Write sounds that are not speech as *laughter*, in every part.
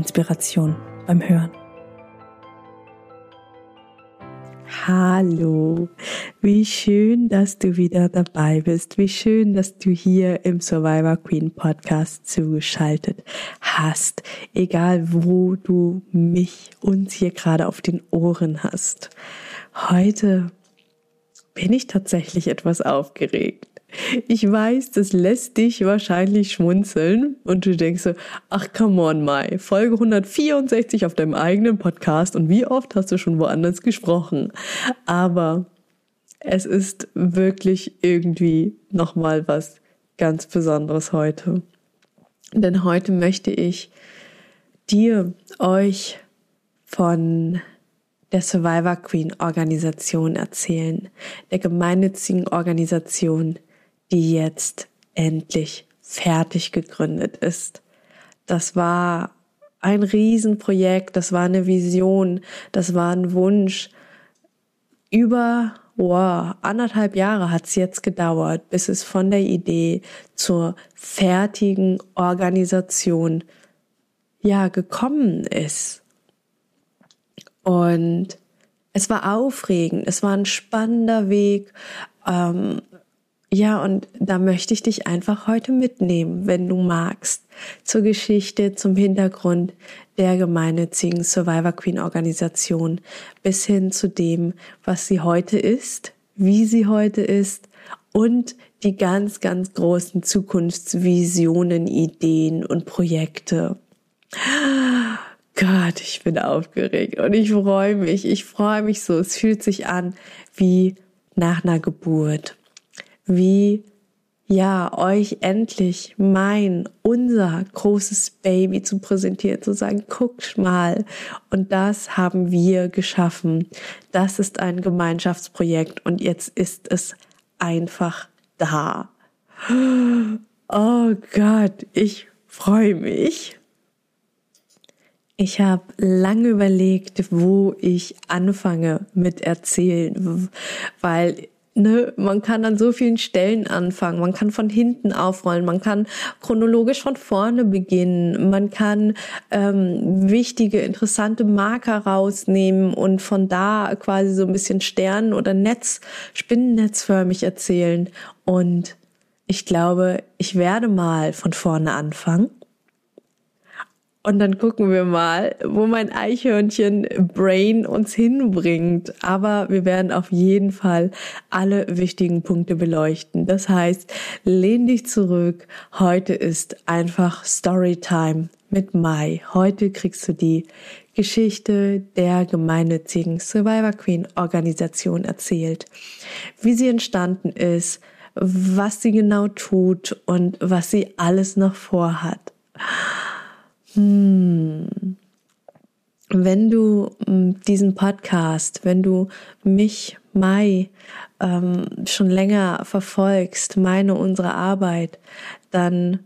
Inspiration beim Hören. Hallo, wie schön, dass du wieder dabei bist. Wie schön, dass du hier im Survivor Queen Podcast zugeschaltet hast. Egal, wo du mich, uns hier gerade auf den Ohren hast. Heute bin ich tatsächlich etwas aufgeregt. Ich weiß, das lässt dich wahrscheinlich schmunzeln und du denkst so, ach come on, Mai, Folge 164 auf deinem eigenen Podcast und wie oft hast du schon woanders gesprochen? Aber es ist wirklich irgendwie nochmal was ganz Besonderes heute. Denn heute möchte ich dir, euch von der Survivor Queen Organisation erzählen, der gemeinnützigen Organisation, die jetzt endlich fertig gegründet ist. Das war ein Riesenprojekt, das war eine Vision, das war ein Wunsch. Über wow, anderthalb Jahre hat es jetzt gedauert, bis es von der Idee zur fertigen Organisation ja gekommen ist. Und es war aufregend, es war ein spannender Weg. Ähm, ja, und da möchte ich dich einfach heute mitnehmen, wenn du magst, zur Geschichte, zum Hintergrund der gemeinnützigen Survivor Queen Organisation bis hin zu dem, was sie heute ist, wie sie heute ist und die ganz, ganz großen Zukunftsvisionen, Ideen und Projekte. Gott, ich bin aufgeregt und ich freue mich, ich freue mich so. Es fühlt sich an wie nach einer Geburt wie ja, euch endlich mein, unser großes Baby zu präsentieren, zu sagen, guckt mal. Und das haben wir geschaffen. Das ist ein Gemeinschaftsprojekt und jetzt ist es einfach da. Oh Gott, ich freue mich. Ich habe lange überlegt, wo ich anfange mit erzählen, weil ne, man kann an so vielen Stellen anfangen. Man kann von hinten aufrollen. Man kann chronologisch von vorne beginnen. Man kann ähm, wichtige, interessante Marker rausnehmen und von da quasi so ein bisschen Stern- oder Netz, Spinnennetzförmig erzählen. Und ich glaube, ich werde mal von vorne anfangen und dann gucken wir mal, wo mein Eichhörnchen Brain uns hinbringt. Aber wir werden auf jeden Fall alle wichtigen Punkte beleuchten. Das heißt, lehn dich zurück. Heute ist einfach Storytime mit Mai. Heute kriegst du die Geschichte der gemeinnützigen Survivor Queen Organisation erzählt. Wie sie entstanden ist, was sie genau tut und was sie alles noch vorhat. Hm. Wenn du hm, diesen Podcast, wenn du mich, Mai, ähm, schon länger verfolgst, meine, unsere Arbeit, dann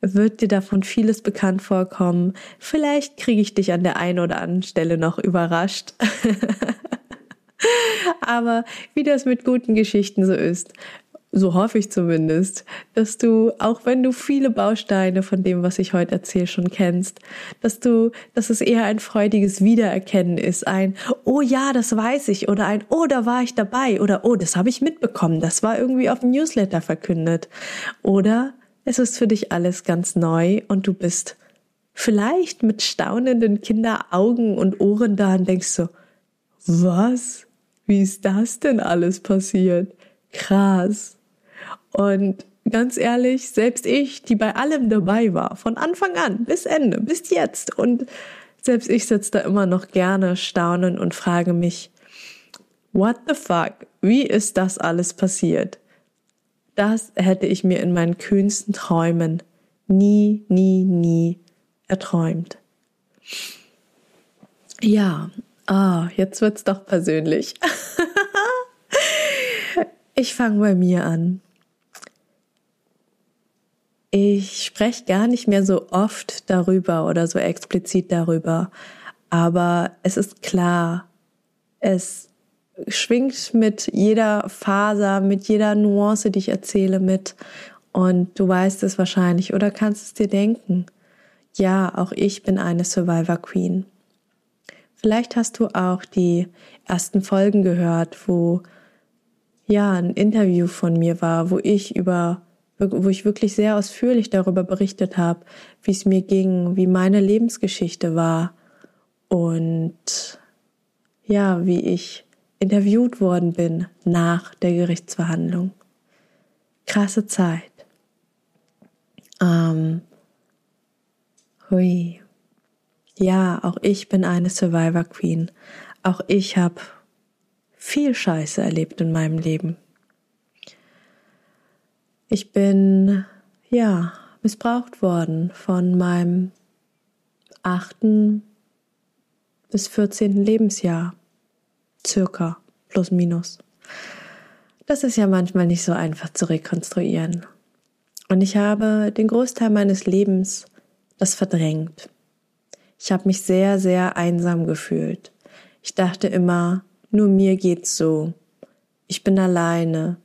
wird dir davon vieles bekannt vorkommen. Vielleicht kriege ich dich an der einen oder anderen Stelle noch überrascht. *laughs* Aber wie das mit guten Geschichten so ist, so hoffe ich zumindest, dass du, auch wenn du viele Bausteine von dem, was ich heute erzähle, schon kennst, dass du, dass es eher ein freudiges Wiedererkennen ist, ein, oh ja, das weiß ich, oder ein, oh, da war ich dabei, oder oh, das habe ich mitbekommen, das war irgendwie auf dem Newsletter verkündet. Oder es ist für dich alles ganz neu und du bist vielleicht mit staunenden Kinderaugen und Ohren da und denkst so, was? Wie ist das denn alles passiert? Krass. Und ganz ehrlich, selbst ich, die bei allem dabei war, von Anfang an bis Ende, bis jetzt. Und selbst ich sitze da immer noch gerne staunen und frage mich, what the fuck? Wie ist das alles passiert? Das hätte ich mir in meinen kühnsten Träumen nie, nie, nie erträumt. Ja, ah, jetzt wird's doch persönlich. *laughs* ich fange bei mir an. Ich spreche gar nicht mehr so oft darüber oder so explizit darüber, aber es ist klar, es schwingt mit jeder Faser, mit jeder Nuance, die ich erzähle, mit. Und du weißt es wahrscheinlich oder kannst es dir denken. Ja, auch ich bin eine Survivor Queen. Vielleicht hast du auch die ersten Folgen gehört, wo ja ein Interview von mir war, wo ich über wo ich wirklich sehr ausführlich darüber berichtet habe, wie es mir ging, wie meine Lebensgeschichte war und ja, wie ich interviewt worden bin nach der Gerichtsverhandlung. Krasse Zeit. Ähm, hui. Ja, auch ich bin eine Survivor Queen. Auch ich habe viel Scheiße erlebt in meinem Leben. Ich bin, ja, missbraucht worden von meinem achten bis vierzehnten Lebensjahr. Circa, plus minus. Das ist ja manchmal nicht so einfach zu rekonstruieren. Und ich habe den Großteil meines Lebens das verdrängt. Ich habe mich sehr, sehr einsam gefühlt. Ich dachte immer, nur mir geht's so. Ich bin alleine.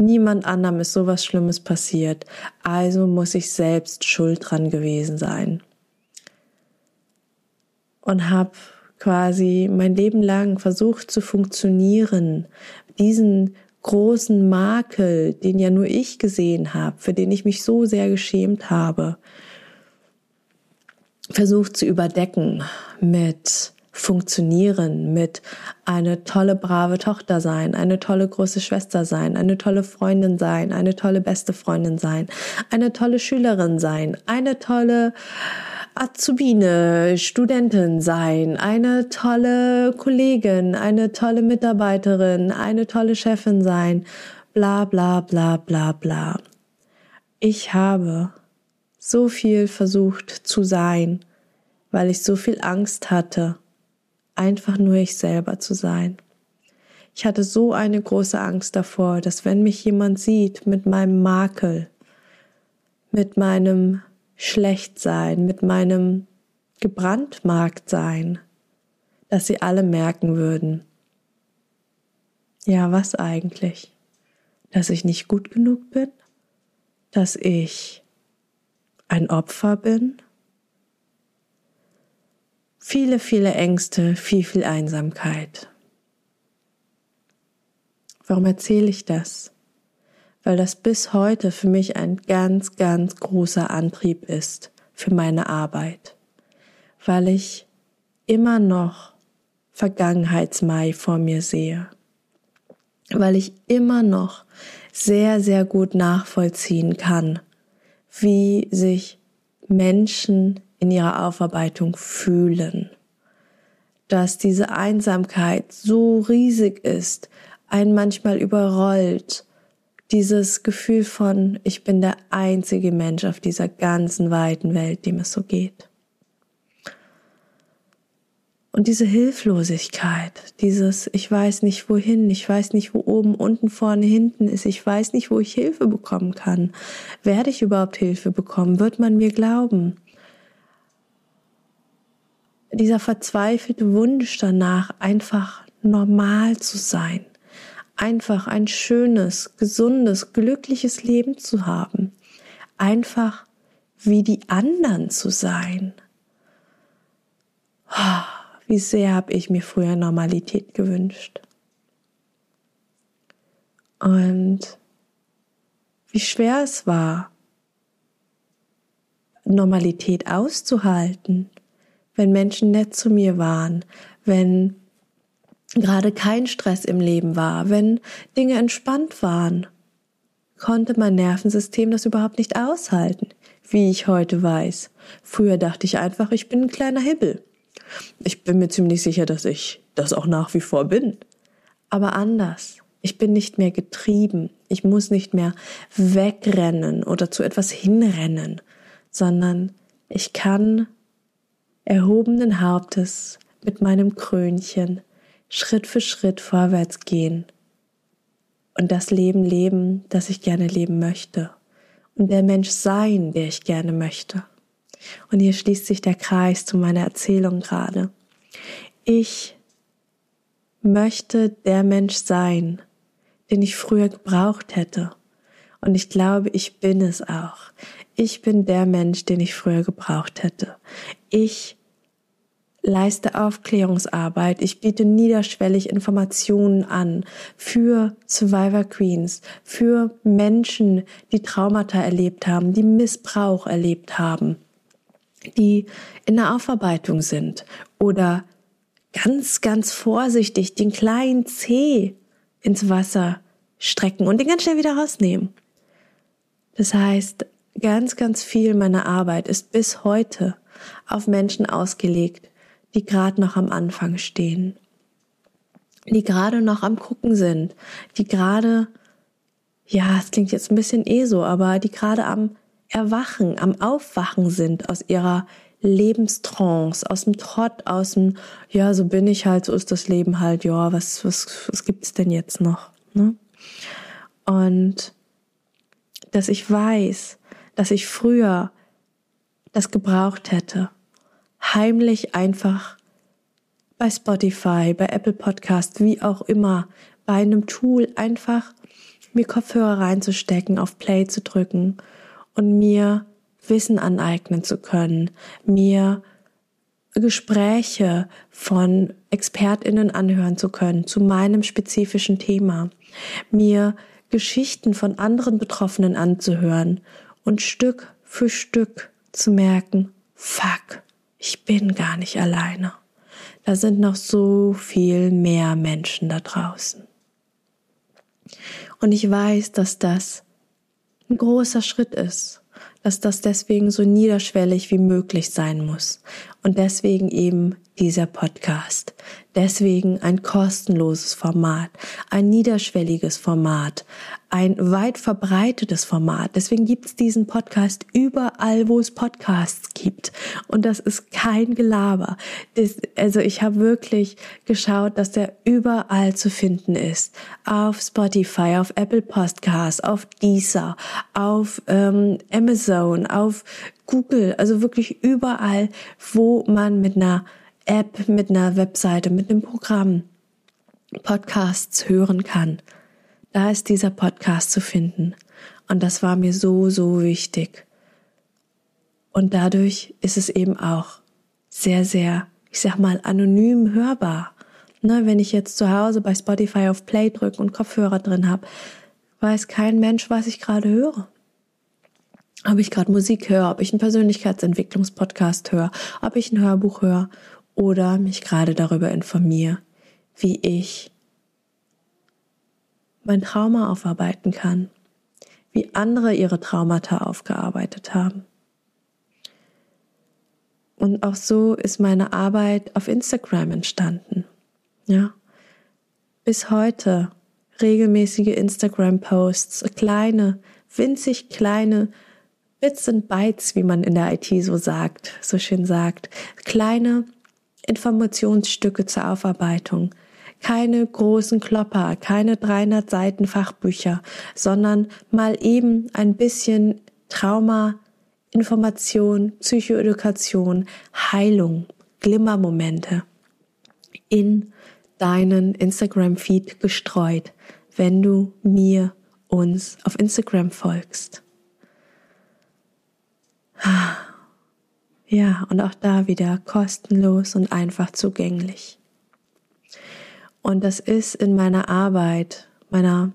Niemand anderem ist sowas Schlimmes passiert, also muss ich selbst schuld dran gewesen sein. Und habe quasi mein Leben lang versucht zu funktionieren, diesen großen Makel, den ja nur ich gesehen habe, für den ich mich so sehr geschämt habe, versucht zu überdecken mit funktionieren, mit eine tolle, brave Tochter sein, eine tolle große Schwester sein, eine tolle Freundin sein, eine tolle beste Freundin sein, eine tolle Schülerin sein, eine tolle Azubine, Studentin sein, eine tolle Kollegin, eine tolle Mitarbeiterin, eine tolle Chefin sein, bla bla bla bla bla. Ich habe so viel versucht zu sein, weil ich so viel Angst hatte, einfach nur ich selber zu sein. Ich hatte so eine große Angst davor, dass wenn mich jemand sieht mit meinem Makel, mit meinem Schlechtsein, mit meinem gebrandmarkt sein, dass sie alle merken würden, ja, was eigentlich? Dass ich nicht gut genug bin? Dass ich ein Opfer bin? Viele, viele Ängste, viel, viel Einsamkeit. Warum erzähle ich das? Weil das bis heute für mich ein ganz, ganz großer Antrieb ist für meine Arbeit. Weil ich immer noch Vergangenheitsmai vor mir sehe. Weil ich immer noch sehr, sehr gut nachvollziehen kann, wie sich Menschen in ihrer Aufarbeitung fühlen. Dass diese Einsamkeit so riesig ist, einen manchmal überrollt. Dieses Gefühl von, ich bin der einzige Mensch auf dieser ganzen weiten Welt, dem es so geht. Und diese Hilflosigkeit, dieses Ich weiß nicht wohin, ich weiß nicht wo oben, unten, vorne, hinten ist, ich weiß nicht, wo ich Hilfe bekommen kann. Werde ich überhaupt Hilfe bekommen? Wird man mir glauben? Dieser verzweifelte Wunsch danach, einfach normal zu sein, einfach ein schönes, gesundes, glückliches Leben zu haben, einfach wie die anderen zu sein. Oh, wie sehr habe ich mir früher Normalität gewünscht. Und wie schwer es war, Normalität auszuhalten, wenn Menschen nett zu mir waren, wenn gerade kein Stress im Leben war, wenn Dinge entspannt waren, konnte mein Nervensystem das überhaupt nicht aushalten, wie ich heute weiß. Früher dachte ich einfach, ich bin ein kleiner Hibbel. Ich bin mir ziemlich sicher, dass ich das auch nach wie vor bin. Aber anders. Ich bin nicht mehr getrieben. Ich muss nicht mehr wegrennen oder zu etwas hinrennen, sondern ich kann erhobenen Hauptes mit meinem Krönchen Schritt für Schritt vorwärts gehen und das Leben leben, das ich gerne leben möchte und der Mensch sein, der ich gerne möchte. Und hier schließt sich der Kreis zu meiner Erzählung gerade. Ich möchte der Mensch sein, den ich früher gebraucht hätte. Und ich glaube, ich bin es auch. Ich bin der Mensch, den ich früher gebraucht hätte. Ich leiste Aufklärungsarbeit, ich biete niederschwellig Informationen an für Survivor Queens, für Menschen, die Traumata erlebt haben, die Missbrauch erlebt haben, die in der Aufarbeitung sind oder ganz, ganz vorsichtig den kleinen Zeh ins Wasser strecken und den ganz schnell wieder rausnehmen. Das heißt, ganz, ganz viel meiner Arbeit ist bis heute auf Menschen ausgelegt, die gerade noch am Anfang stehen, die gerade noch am Gucken sind, die gerade, ja, es klingt jetzt ein bisschen eh so, aber die gerade am Erwachen, am Aufwachen sind aus ihrer Lebenstrance, aus dem Trott, aus dem, ja, so bin ich halt, so ist das Leben halt, ja, was, was, was gibt's denn jetzt noch? Ne? Und dass ich weiß, dass ich früher das gebraucht hätte, heimlich einfach bei Spotify, bei Apple Podcast, wie auch immer, bei einem Tool einfach mir Kopfhörer reinzustecken, auf Play zu drücken und mir Wissen aneignen zu können, mir Gespräche von Expertinnen anhören zu können zu meinem spezifischen Thema, mir Geschichten von anderen Betroffenen anzuhören und Stück für Stück zu merken, fuck, ich bin gar nicht alleine. Da sind noch so viel mehr Menschen da draußen. Und ich weiß, dass das ein großer Schritt ist, dass das deswegen so niederschwellig wie möglich sein muss und deswegen eben dieser Podcast. Deswegen ein kostenloses Format, ein niederschwelliges Format, ein weit verbreitetes Format. Deswegen gibt es diesen Podcast überall, wo es Podcasts gibt. Und das ist kein Gelaber. Das, also ich habe wirklich geschaut, dass der überall zu finden ist. Auf Spotify, auf Apple Podcasts, auf Deezer, auf ähm, Amazon, auf Google, also wirklich überall, wo man mit einer App, mit einer Webseite, mit einem Programm Podcasts hören kann da ist dieser Podcast zu finden. Und das war mir so, so wichtig. Und dadurch ist es eben auch sehr, sehr, ich sag mal, anonym hörbar. Ne, wenn ich jetzt zu Hause bei Spotify auf Play drücke und Kopfhörer drin habe, weiß kein Mensch, was ich gerade höre. Ob ich gerade Musik höre, ob ich einen Persönlichkeitsentwicklungspodcast höre, ob ich ein Hörbuch höre oder mich gerade darüber informiere, wie ich mein Trauma aufarbeiten kann, wie andere ihre Traumata aufgearbeitet haben. Und auch so ist meine Arbeit auf Instagram entstanden. Ja. Bis heute regelmäßige Instagram-Posts, kleine, winzig kleine Bits and Bytes, wie man in der IT so sagt, so schön sagt, kleine Informationsstücke zur Aufarbeitung, keine großen Klopper, keine 300 Seiten Fachbücher, sondern mal eben ein bisschen Trauma, Information, Psychoedukation, Heilung, Glimmermomente in deinen Instagram-Feed gestreut, wenn du mir uns auf Instagram folgst. Ja, und auch da wieder kostenlos und einfach zugänglich. Und das ist in meiner Arbeit, meiner,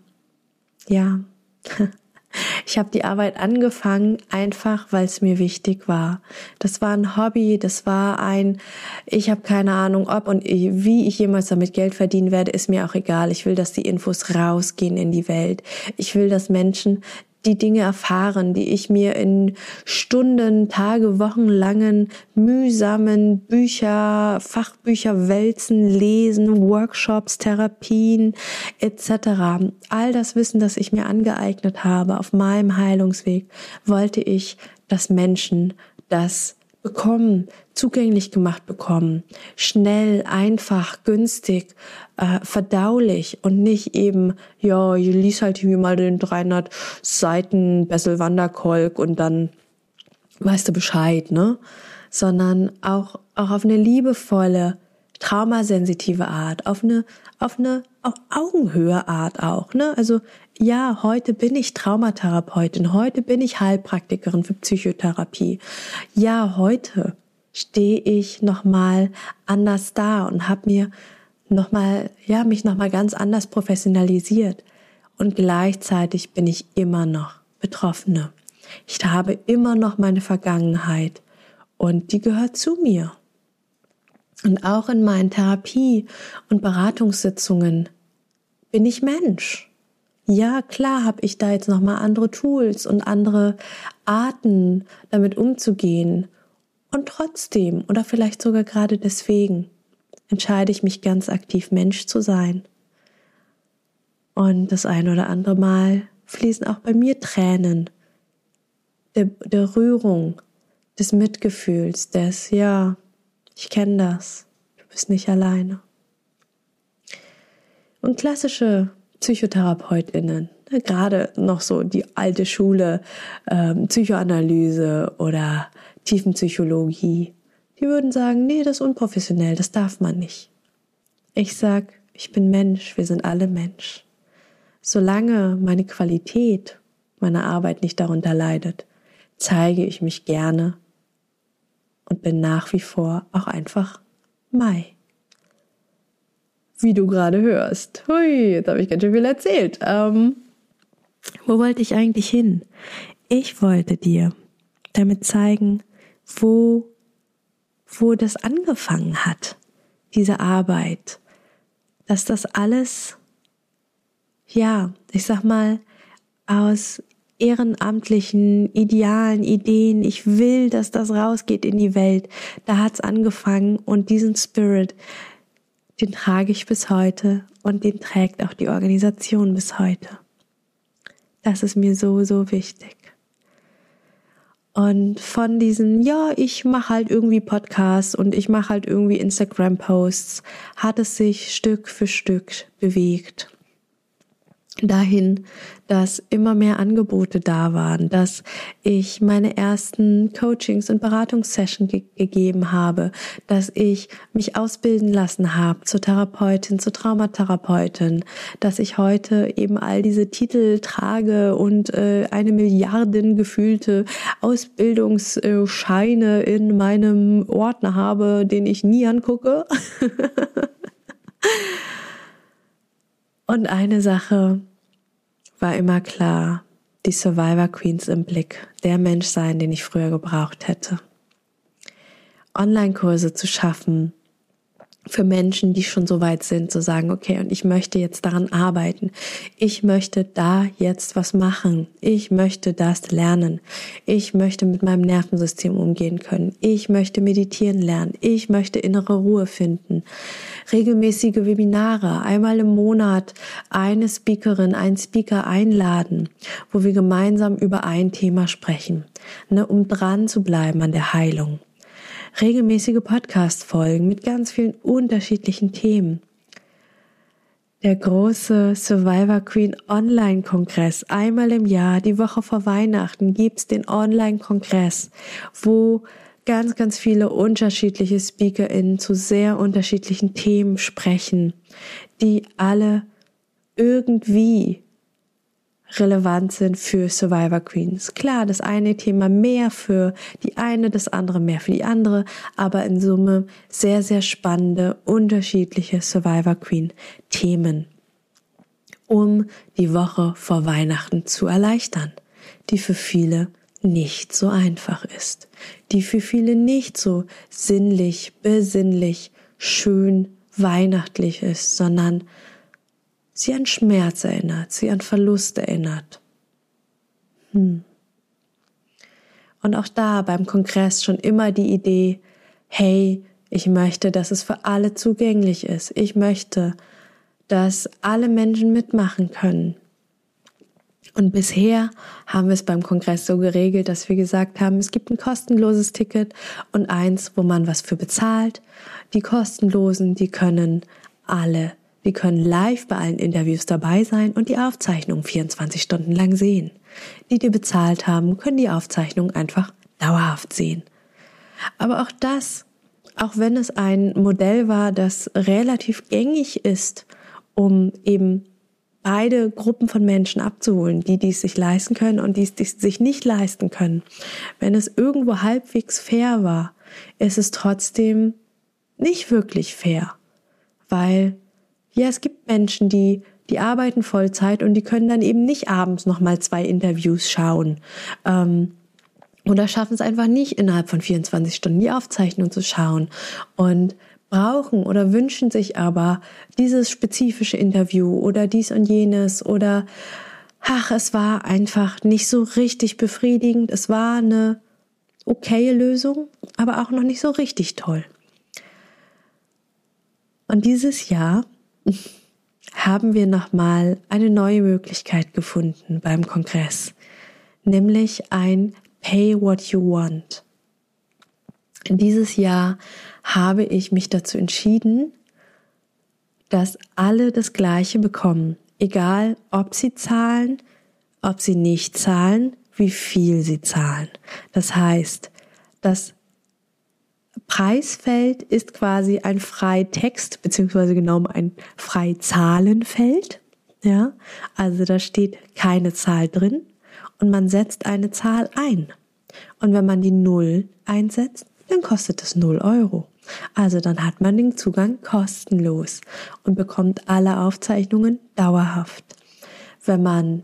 ja, *laughs* ich habe die Arbeit angefangen, einfach weil es mir wichtig war. Das war ein Hobby, das war ein, ich habe keine Ahnung, ob und wie ich jemals damit Geld verdienen werde, ist mir auch egal. Ich will, dass die Infos rausgehen in die Welt. Ich will, dass Menschen die Dinge erfahren, die ich mir in Stunden, Tage, Wochen langen mühsamen Bücher, Fachbücher wälzen, lesen, Workshops, Therapien etc. All das Wissen, das ich mir angeeignet habe auf meinem Heilungsweg, wollte ich, dass Menschen das bekommen, zugänglich gemacht bekommen, schnell, einfach, günstig, äh, verdaulich und nicht eben, ja, ich lies halt hier mal den 300 Seiten Bessel Wanderkolk und dann weißt du Bescheid, ne? Sondern auch, auch auf eine liebevolle, traumasensitive Art, auf eine, auf eine auf Augenhöhe Art auch, ne? Also ja, heute bin ich Traumatherapeutin, heute bin ich Heilpraktikerin für Psychotherapie. Ja, heute stehe ich nochmal anders da und habe mir nochmal, ja, mich nochmal ganz anders professionalisiert. Und gleichzeitig bin ich immer noch Betroffene. Ich habe immer noch meine Vergangenheit und die gehört zu mir. Und auch in meinen Therapie- und Beratungssitzungen bin ich Mensch. Ja, klar habe ich da jetzt noch mal andere Tools und andere Arten, damit umzugehen. Und trotzdem oder vielleicht sogar gerade deswegen entscheide ich mich ganz aktiv Mensch zu sein. Und das ein oder andere Mal fließen auch bei mir Tränen der, der Rührung, des Mitgefühls, des ja, ich kenne das, du bist nicht alleine. Und klassische PsychotherapeutInnen, ne, gerade noch so die alte Schule, ähm, Psychoanalyse oder Tiefenpsychologie, die würden sagen, nee, das ist unprofessionell, das darf man nicht. Ich sag, ich bin Mensch, wir sind alle Mensch. Solange meine Qualität meiner Arbeit nicht darunter leidet, zeige ich mich gerne und bin nach wie vor auch einfach Mai wie du gerade hörst. Hui, jetzt habe ich ganz schön viel erzählt. Ähm, wo wollte ich eigentlich hin? Ich wollte dir damit zeigen, wo, wo das angefangen hat, diese Arbeit. Dass das alles, ja, ich sag mal, aus ehrenamtlichen, idealen Ideen, ich will, dass das rausgeht in die Welt. Da hat's angefangen und diesen Spirit, den trage ich bis heute und den trägt auch die Organisation bis heute. Das ist mir so, so wichtig. Und von diesem, ja, ich mache halt irgendwie Podcasts und ich mache halt irgendwie Instagram-Posts, hat es sich Stück für Stück bewegt dahin, dass immer mehr Angebote da waren, dass ich meine ersten Coachings und Beratungssessions ge gegeben habe, dass ich mich ausbilden lassen habe zur Therapeutin, zur Traumatherapeutin, dass ich heute eben all diese Titel trage und äh, eine Milliarden gefühlte Ausbildungsscheine in meinem Ordner habe, den ich nie angucke. *laughs* Und eine Sache war immer klar, die Survivor Queens im Blick, der Mensch sein, den ich früher gebraucht hätte. Online-Kurse zu schaffen, für Menschen, die schon so weit sind, zu sagen, okay, und ich möchte jetzt daran arbeiten. Ich möchte da jetzt was machen. Ich möchte das lernen. Ich möchte mit meinem Nervensystem umgehen können. Ich möchte meditieren lernen. Ich möchte innere Ruhe finden. Regelmäßige Webinare, einmal im Monat eine Speakerin, einen Speaker einladen, wo wir gemeinsam über ein Thema sprechen, ne, um dran zu bleiben an der Heilung regelmäßige Podcast-Folgen mit ganz vielen unterschiedlichen Themen. Der große Survivor Queen Online-Kongress. Einmal im Jahr, die Woche vor Weihnachten, gibt's den Online-Kongress, wo ganz, ganz viele unterschiedliche SpeakerInnen zu sehr unterschiedlichen Themen sprechen, die alle irgendwie relevant sind für Survivor Queens. Klar, das eine Thema mehr für die eine, das andere mehr für die andere, aber in Summe sehr, sehr spannende, unterschiedliche Survivor Queen Themen, um die Woche vor Weihnachten zu erleichtern, die für viele nicht so einfach ist, die für viele nicht so sinnlich, besinnlich, schön, weihnachtlich ist, sondern sie an Schmerz erinnert, sie an Verlust erinnert. Hm. Und auch da beim Kongress schon immer die Idee, hey, ich möchte, dass es für alle zugänglich ist. Ich möchte, dass alle Menschen mitmachen können. Und bisher haben wir es beim Kongress so geregelt, dass wir gesagt haben, es gibt ein kostenloses Ticket und eins, wo man was für bezahlt. Die kostenlosen, die können alle, die können live bei allen Interviews dabei sein und die Aufzeichnung 24 Stunden lang sehen. Die, die bezahlt haben, können die Aufzeichnung einfach dauerhaft sehen. Aber auch das, auch wenn es ein Modell war, das relativ gängig ist, um eben beide Gruppen von Menschen abzuholen, die dies sich leisten können und die es sich nicht leisten können. Wenn es irgendwo halbwegs fair war, ist es trotzdem nicht wirklich fair, weil ja, es gibt Menschen, die die arbeiten Vollzeit und die können dann eben nicht abends noch mal zwei Interviews schauen. Ähm, oder schaffen es einfach nicht, innerhalb von 24 Stunden die Aufzeichnung zu schauen. Und brauchen oder wünschen sich aber dieses spezifische Interview oder dies und jenes oder ach, es war einfach nicht so richtig befriedigend. Es war eine okaye Lösung, aber auch noch nicht so richtig toll. Und dieses Jahr *laughs* haben wir nochmal eine neue Möglichkeit gefunden beim Kongress, nämlich ein Pay What You Want. Dieses Jahr habe ich mich dazu entschieden, dass alle das Gleiche bekommen, egal ob sie zahlen, ob sie nicht zahlen, wie viel sie zahlen. Das heißt, das Preisfeld ist quasi ein Freitext, beziehungsweise genau ein Freizahlenfeld. Ja, also da steht keine Zahl drin und man setzt eine Zahl ein. Und wenn man die Null einsetzt, dann kostet es 0 Euro. Also dann hat man den Zugang kostenlos und bekommt alle Aufzeichnungen dauerhaft. Wenn man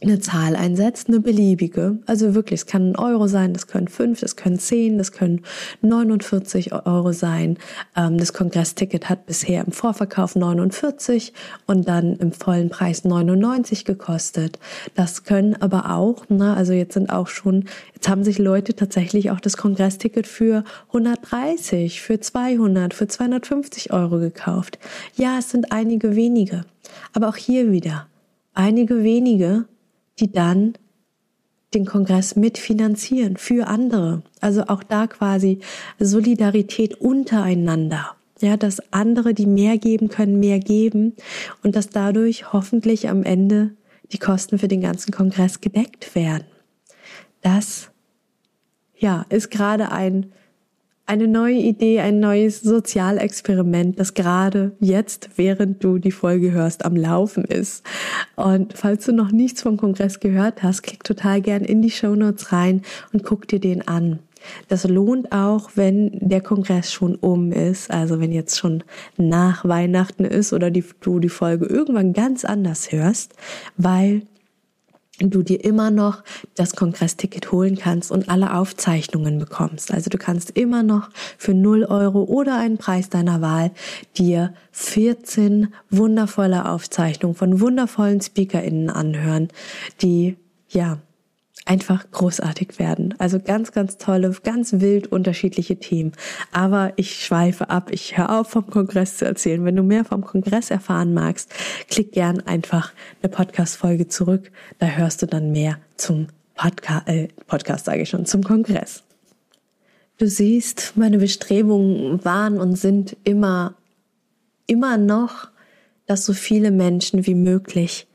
eine Zahl einsetzt, eine beliebige. Also wirklich, es kann ein Euro sein, das können fünf, das können zehn, das können 49 Euro sein. Ähm, das Kongressticket hat bisher im Vorverkauf 49 und dann im vollen Preis 99 gekostet. Das können aber auch, ne, also jetzt sind auch schon, jetzt haben sich Leute tatsächlich auch das Kongressticket für 130, für 200, für 250 Euro gekauft. Ja, es sind einige wenige. Aber auch hier wieder, einige wenige die dann den Kongress mitfinanzieren für andere. Also auch da quasi Solidarität untereinander. Ja, dass andere, die mehr geben können, mehr geben und dass dadurch hoffentlich am Ende die Kosten für den ganzen Kongress gedeckt werden. Das, ja, ist gerade ein eine neue Idee, ein neues Sozialexperiment, das gerade jetzt, während du die Folge hörst, am Laufen ist. Und falls du noch nichts vom Kongress gehört hast, klick total gern in die Show Notes rein und guck dir den an. Das lohnt auch, wenn der Kongress schon um ist, also wenn jetzt schon nach Weihnachten ist oder die, du die Folge irgendwann ganz anders hörst, weil du dir immer noch das Kongressticket holen kannst und alle Aufzeichnungen bekommst. Also du kannst immer noch für 0 Euro oder einen Preis deiner Wahl dir 14 wundervolle Aufzeichnungen von wundervollen SpeakerInnen anhören, die, ja, einfach großartig werden. Also ganz, ganz tolle, ganz wild unterschiedliche Themen. Aber ich schweife ab. Ich höre auf, vom Kongress zu erzählen. Wenn du mehr vom Kongress erfahren magst, klick gern einfach eine Podcast-Folge zurück. Da hörst du dann mehr zum Podca äh, Podcast, sage ich schon, zum Kongress. Du siehst, meine Bestrebungen waren und sind immer, immer noch, dass so viele Menschen wie möglich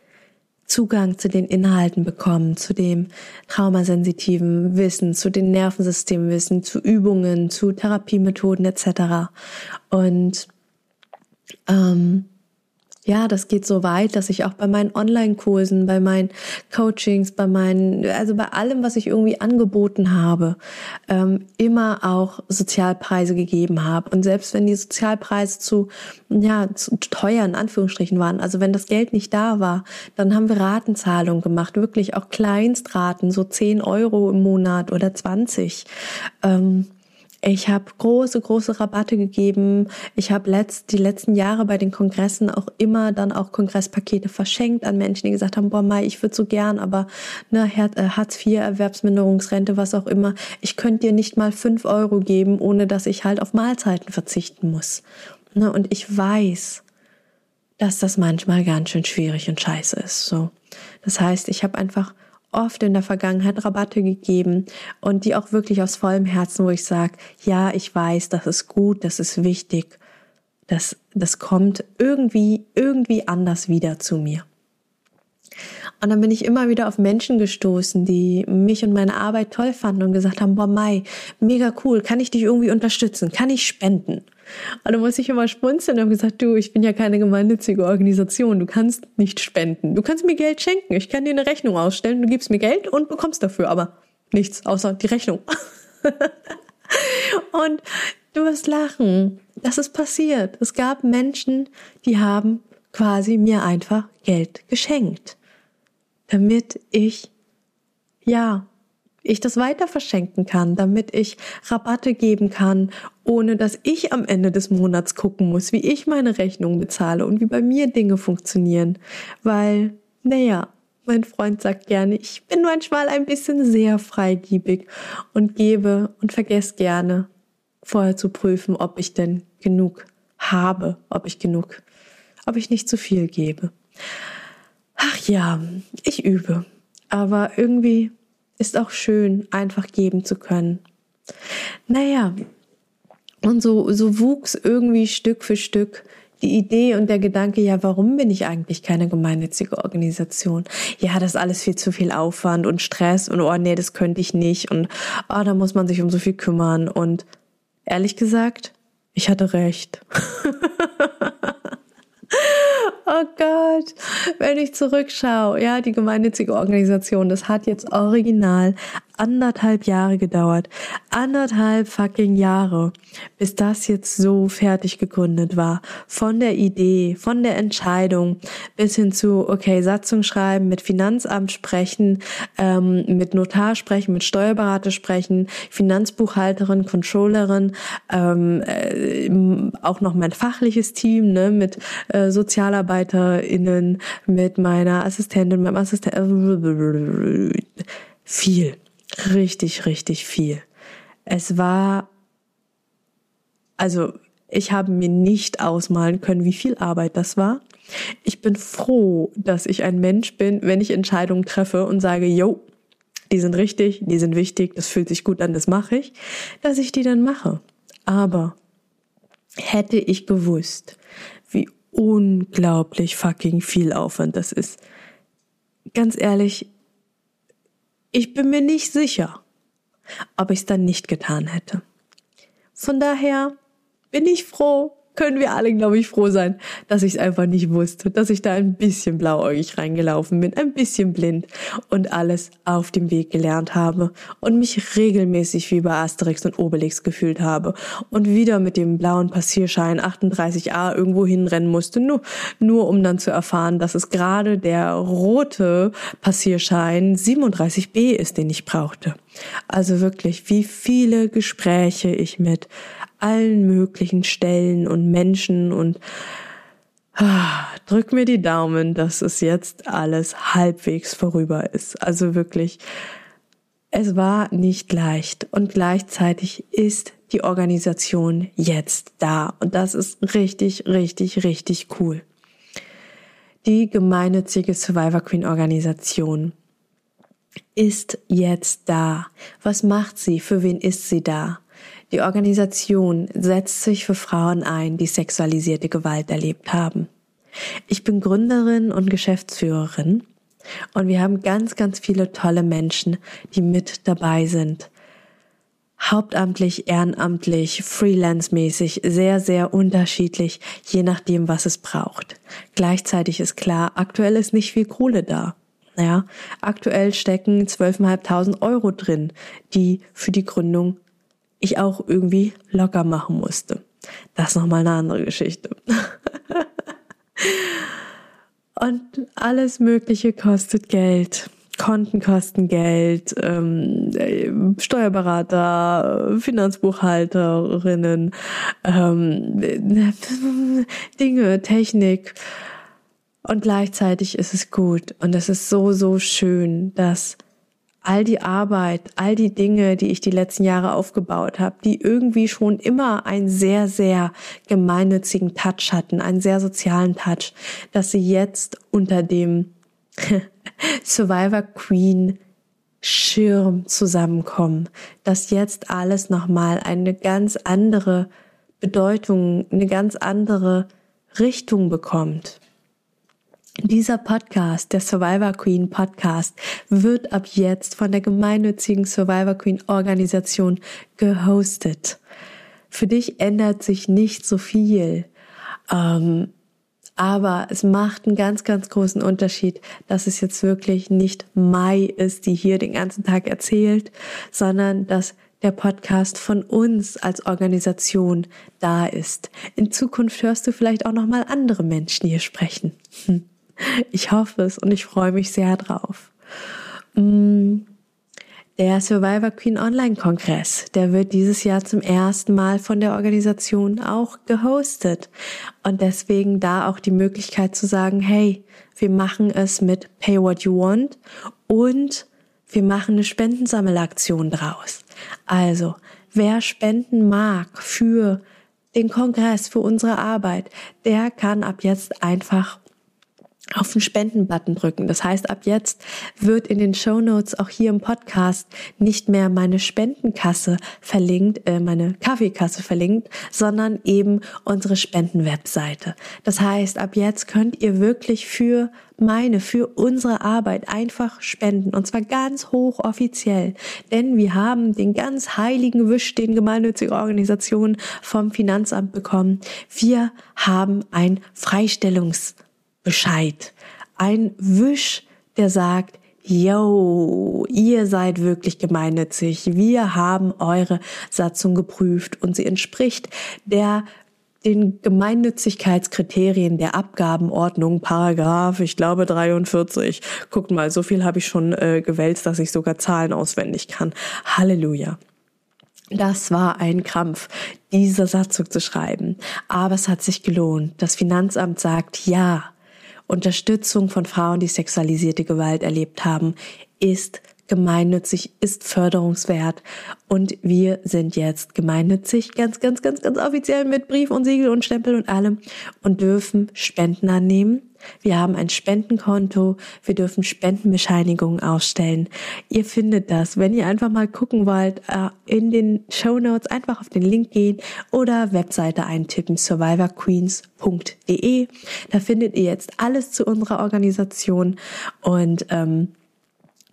Zugang zu den Inhalten bekommen, zu dem traumasensitiven Wissen, zu den Nervensystemwissen, zu Übungen, zu Therapiemethoden etc. Und ähm, ja, das geht so weit, dass ich auch bei meinen Online-Kursen, bei meinen Coachings, bei meinen, also bei allem, was ich irgendwie angeboten habe, ähm, immer auch Sozialpreise gegeben habe. Und selbst wenn die Sozialpreise zu, ja, zu teuer in Anführungsstrichen waren, also wenn das Geld nicht da war, dann haben wir Ratenzahlungen gemacht, wirklich auch Kleinstraten, so 10 Euro im Monat oder 20. Ähm, ich habe große, große Rabatte gegeben. Ich habe letzt, die letzten Jahre bei den Kongressen auch immer dann auch Kongresspakete verschenkt an Menschen, die gesagt haben, boah, Mai, ich würde so gern, aber ne, äh, Hartz IV, Erwerbsminderungsrente, was auch immer, ich könnte dir nicht mal fünf Euro geben, ohne dass ich halt auf Mahlzeiten verzichten muss. Ne, und ich weiß, dass das manchmal ganz schön schwierig und scheiße ist. So. Das heißt, ich habe einfach oft in der Vergangenheit Rabatte gegeben und die auch wirklich aus vollem Herzen, wo ich sage, ja, ich weiß, das ist gut, das ist wichtig, das, das kommt irgendwie, irgendwie anders wieder zu mir. Und dann bin ich immer wieder auf Menschen gestoßen, die mich und meine Arbeit toll fanden und gesagt haben, boah, Mai, mega cool, kann ich dich irgendwie unterstützen? Kann ich spenden? Und dann muss ich immer spunzeln und habe gesagt, du, ich bin ja keine gemeinnützige Organisation, du kannst nicht spenden. Du kannst mir Geld schenken, ich kann dir eine Rechnung ausstellen, du gibst mir Geld und bekommst dafür aber nichts, außer die Rechnung. *laughs* und du wirst lachen. Das ist passiert. Es gab Menschen, die haben quasi mir einfach Geld geschenkt damit ich, ja, ich das weiter verschenken kann, damit ich Rabatte geben kann, ohne dass ich am Ende des Monats gucken muss, wie ich meine Rechnung bezahle und wie bei mir Dinge funktionieren. Weil, naja, mein Freund sagt gerne, ich bin manchmal ein bisschen sehr freigiebig und gebe und vergesse gerne vorher zu prüfen, ob ich denn genug habe, ob ich genug, ob ich nicht zu viel gebe. Ach ja, ich übe. Aber irgendwie ist auch schön, einfach geben zu können. Naja, und so, so wuchs irgendwie Stück für Stück die Idee und der Gedanke, ja, warum bin ich eigentlich keine gemeinnützige Organisation? Ja, das ist alles viel zu viel Aufwand und Stress und oh nee, das könnte ich nicht und oh, da muss man sich um so viel kümmern und ehrlich gesagt, ich hatte recht. *laughs* Oh Gott, wenn ich zurückschaue, ja, die gemeinnützige Organisation, das hat jetzt original anderthalb Jahre gedauert. Anderthalb fucking Jahre, bis das jetzt so fertig gegründet war. Von der Idee, von der Entscheidung bis hin zu, okay, Satzung schreiben, mit Finanzamt sprechen, ähm, mit Notar sprechen, mit Steuerberater sprechen, Finanzbuchhalterin, Controllerin, ähm, äh, auch noch mein fachliches Team, ne, mit äh, SozialarbeiterInnen, mit meiner Assistentin, meinem Assistenten, viel richtig, richtig viel. Es war, also ich habe mir nicht ausmalen können, wie viel Arbeit das war. Ich bin froh, dass ich ein Mensch bin, wenn ich Entscheidungen treffe und sage, yo, die sind richtig, die sind wichtig, das fühlt sich gut an, das mache ich, dass ich die dann mache. Aber hätte ich gewusst, wie unglaublich fucking viel Aufwand das ist, ganz ehrlich, ich bin mir nicht sicher, ob ich es dann nicht getan hätte. Von daher bin ich froh, können wir alle, glaube ich, froh sein, dass ich es einfach nicht wusste, dass ich da ein bisschen blauäugig reingelaufen bin, ein bisschen blind und alles auf dem Weg gelernt habe und mich regelmäßig wie bei Asterix und Obelix gefühlt habe und wieder mit dem blauen Passierschein 38a irgendwo hinrennen musste, nur, nur um dann zu erfahren, dass es gerade der rote Passierschein 37b ist, den ich brauchte. Also wirklich, wie viele Gespräche ich mit allen möglichen Stellen und Menschen und ah, drück mir die Daumen, dass es jetzt alles halbwegs vorüber ist. Also wirklich, es war nicht leicht und gleichzeitig ist die Organisation jetzt da und das ist richtig, richtig, richtig cool. Die gemeinnützige Survivor Queen Organisation ist jetzt da. Was macht sie? Für wen ist sie da? Die Organisation setzt sich für Frauen ein, die sexualisierte Gewalt erlebt haben. Ich bin Gründerin und Geschäftsführerin und wir haben ganz, ganz viele tolle Menschen, die mit dabei sind. Hauptamtlich, ehrenamtlich, freelance-mäßig, sehr, sehr unterschiedlich, je nachdem, was es braucht. Gleichzeitig ist klar, aktuell ist nicht viel Kohle da. Ja, aktuell stecken 12.500 Euro drin, die für die Gründung ich auch irgendwie locker machen musste. Das ist nochmal eine andere Geschichte. *laughs* Und alles Mögliche kostet Geld. Konten kosten Geld, ähm, Steuerberater, Finanzbuchhalterinnen, ähm, Dinge, Technik. Und gleichzeitig ist es gut. Und es ist so, so schön, dass all die Arbeit, all die Dinge, die ich die letzten Jahre aufgebaut habe, die irgendwie schon immer einen sehr, sehr gemeinnützigen Touch hatten, einen sehr sozialen Touch, dass sie jetzt unter dem *laughs* Survivor Queen Schirm zusammenkommen, dass jetzt alles nochmal eine ganz andere Bedeutung, eine ganz andere Richtung bekommt. Dieser Podcast, der Survivor Queen Podcast, wird ab jetzt von der gemeinnützigen Survivor Queen Organisation gehostet. Für dich ändert sich nicht so viel. Ähm, aber es macht einen ganz, ganz großen Unterschied, dass es jetzt wirklich nicht Mai ist, die hier den ganzen Tag erzählt, sondern dass der Podcast von uns als Organisation da ist. In Zukunft hörst du vielleicht auch noch mal andere Menschen hier sprechen. Hm. Ich hoffe es und ich freue mich sehr drauf. Mm, der Survivor Queen Online Kongress, der wird dieses Jahr zum ersten Mal von der Organisation auch gehostet. Und deswegen da auch die Möglichkeit zu sagen, hey, wir machen es mit Pay What You Want und wir machen eine Spendensammelaktion draus. Also, wer spenden mag für den Kongress, für unsere Arbeit, der kann ab jetzt einfach auf den Spenden-Button drücken. Das heißt, ab jetzt wird in den Show Notes auch hier im Podcast nicht mehr meine Spendenkasse verlinkt, äh, meine Kaffeekasse verlinkt, sondern eben unsere Spenden-Webseite. Das heißt, ab jetzt könnt ihr wirklich für meine, für unsere Arbeit einfach spenden und zwar ganz hoch offiziell, denn wir haben den ganz heiligen Wisch, den gemeinnützige Organisationen vom Finanzamt bekommen. Wir haben ein Freistellungs Bescheid. Ein Wisch, der sagt, Yo, ihr seid wirklich gemeinnützig. Wir haben eure Satzung geprüft und sie entspricht der den Gemeinnützigkeitskriterien der Abgabenordnung, Paragraph, ich glaube 43. Guckt mal, so viel habe ich schon äh, gewälzt, dass ich sogar Zahlen auswendig kann. Halleluja. Das war ein Krampf, diese Satzung zu schreiben. Aber es hat sich gelohnt. Das Finanzamt sagt, ja, Unterstützung von Frauen, die sexualisierte Gewalt erlebt haben, ist gemeinnützig, ist förderungswert. Und wir sind jetzt gemeinnützig, ganz, ganz, ganz, ganz offiziell mit Brief und Siegel und Stempel und allem und dürfen Spenden annehmen wir haben ein Spendenkonto. Wir dürfen Spendenbescheinigungen ausstellen. Ihr findet das, wenn ihr einfach mal gucken wollt, äh, in den Show Notes einfach auf den Link gehen oder Webseite eintippen, survivorqueens.de. Da findet ihr jetzt alles zu unserer Organisation und ähm,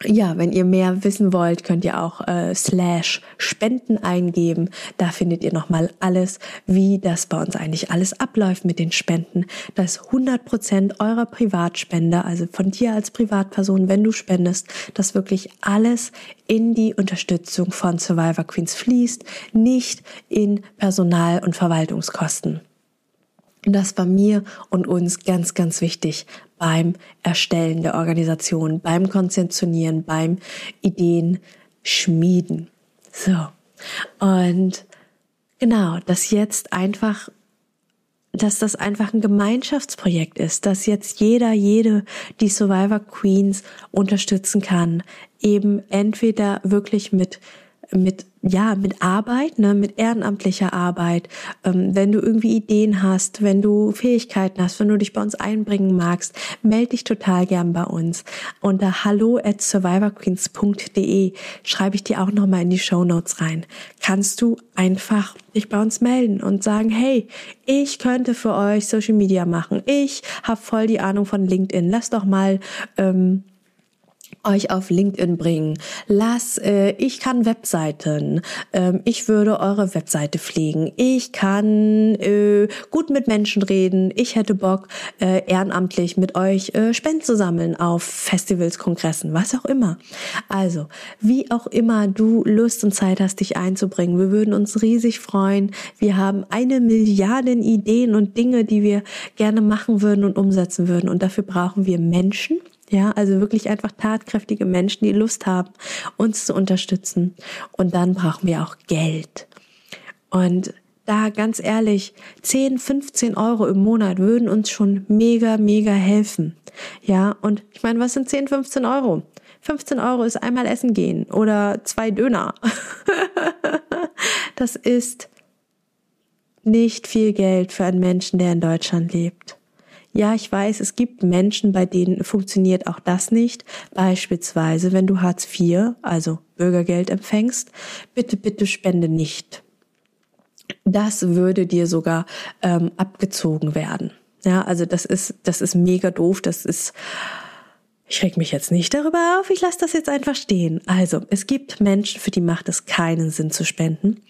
ja, wenn ihr mehr wissen wollt, könnt ihr auch äh, slash Spenden eingeben. Da findet ihr nochmal alles, wie das bei uns eigentlich alles abläuft mit den Spenden. Das ist 100 Prozent eurer Privatspende, also von dir als Privatperson, wenn du spendest, dass wirklich alles in die Unterstützung von Survivor Queens fließt, nicht in Personal- und Verwaltungskosten. Das war mir und uns ganz, ganz wichtig beim Erstellen der Organisation, beim Konzeptionieren, beim Ideen schmieden. So. Und genau, dass jetzt einfach, dass das einfach ein Gemeinschaftsprojekt ist, dass jetzt jeder, jede die Survivor Queens unterstützen kann, eben entweder wirklich mit mit ja mit Arbeit, ne, mit ehrenamtlicher Arbeit. Ähm, wenn du irgendwie Ideen hast, wenn du Fähigkeiten hast, wenn du dich bei uns einbringen magst, melde dich total gern bei uns. Unter hallo at survivorqueens.de schreibe ich dir auch nochmal in die Show Notes rein. Kannst du einfach dich bei uns melden und sagen, hey, ich könnte für euch Social Media machen. Ich habe voll die Ahnung von LinkedIn. Lass doch mal ähm, euch auf LinkedIn bringen. Lass, äh, ich kann Webseiten. Ähm, ich würde eure Webseite pflegen. Ich kann äh, gut mit Menschen reden. Ich hätte Bock, äh, ehrenamtlich mit euch äh, Spenden zu sammeln auf Festivals, Kongressen, was auch immer. Also, wie auch immer du Lust und Zeit hast, dich einzubringen. Wir würden uns riesig freuen. Wir haben eine Milliarde Ideen und Dinge, die wir gerne machen würden und umsetzen würden. Und dafür brauchen wir Menschen, ja, also wirklich einfach tatkräftige Menschen, die Lust haben, uns zu unterstützen. Und dann brauchen wir auch Geld. Und da ganz ehrlich, 10, 15 Euro im Monat würden uns schon mega, mega helfen. Ja, und ich meine, was sind 10, 15 Euro? 15 Euro ist einmal essen gehen oder zwei Döner. *laughs* das ist nicht viel Geld für einen Menschen, der in Deutschland lebt. Ja, ich weiß, es gibt Menschen, bei denen funktioniert auch das nicht. Beispielsweise, wenn du Hartz IV, also Bürgergeld empfängst, bitte, bitte spende nicht. Das würde dir sogar ähm, abgezogen werden. Ja, also das ist, das ist mega doof. Das ist, ich reg mich jetzt nicht darüber auf, ich lasse das jetzt einfach stehen. Also, es gibt Menschen, für die macht es keinen Sinn zu spenden.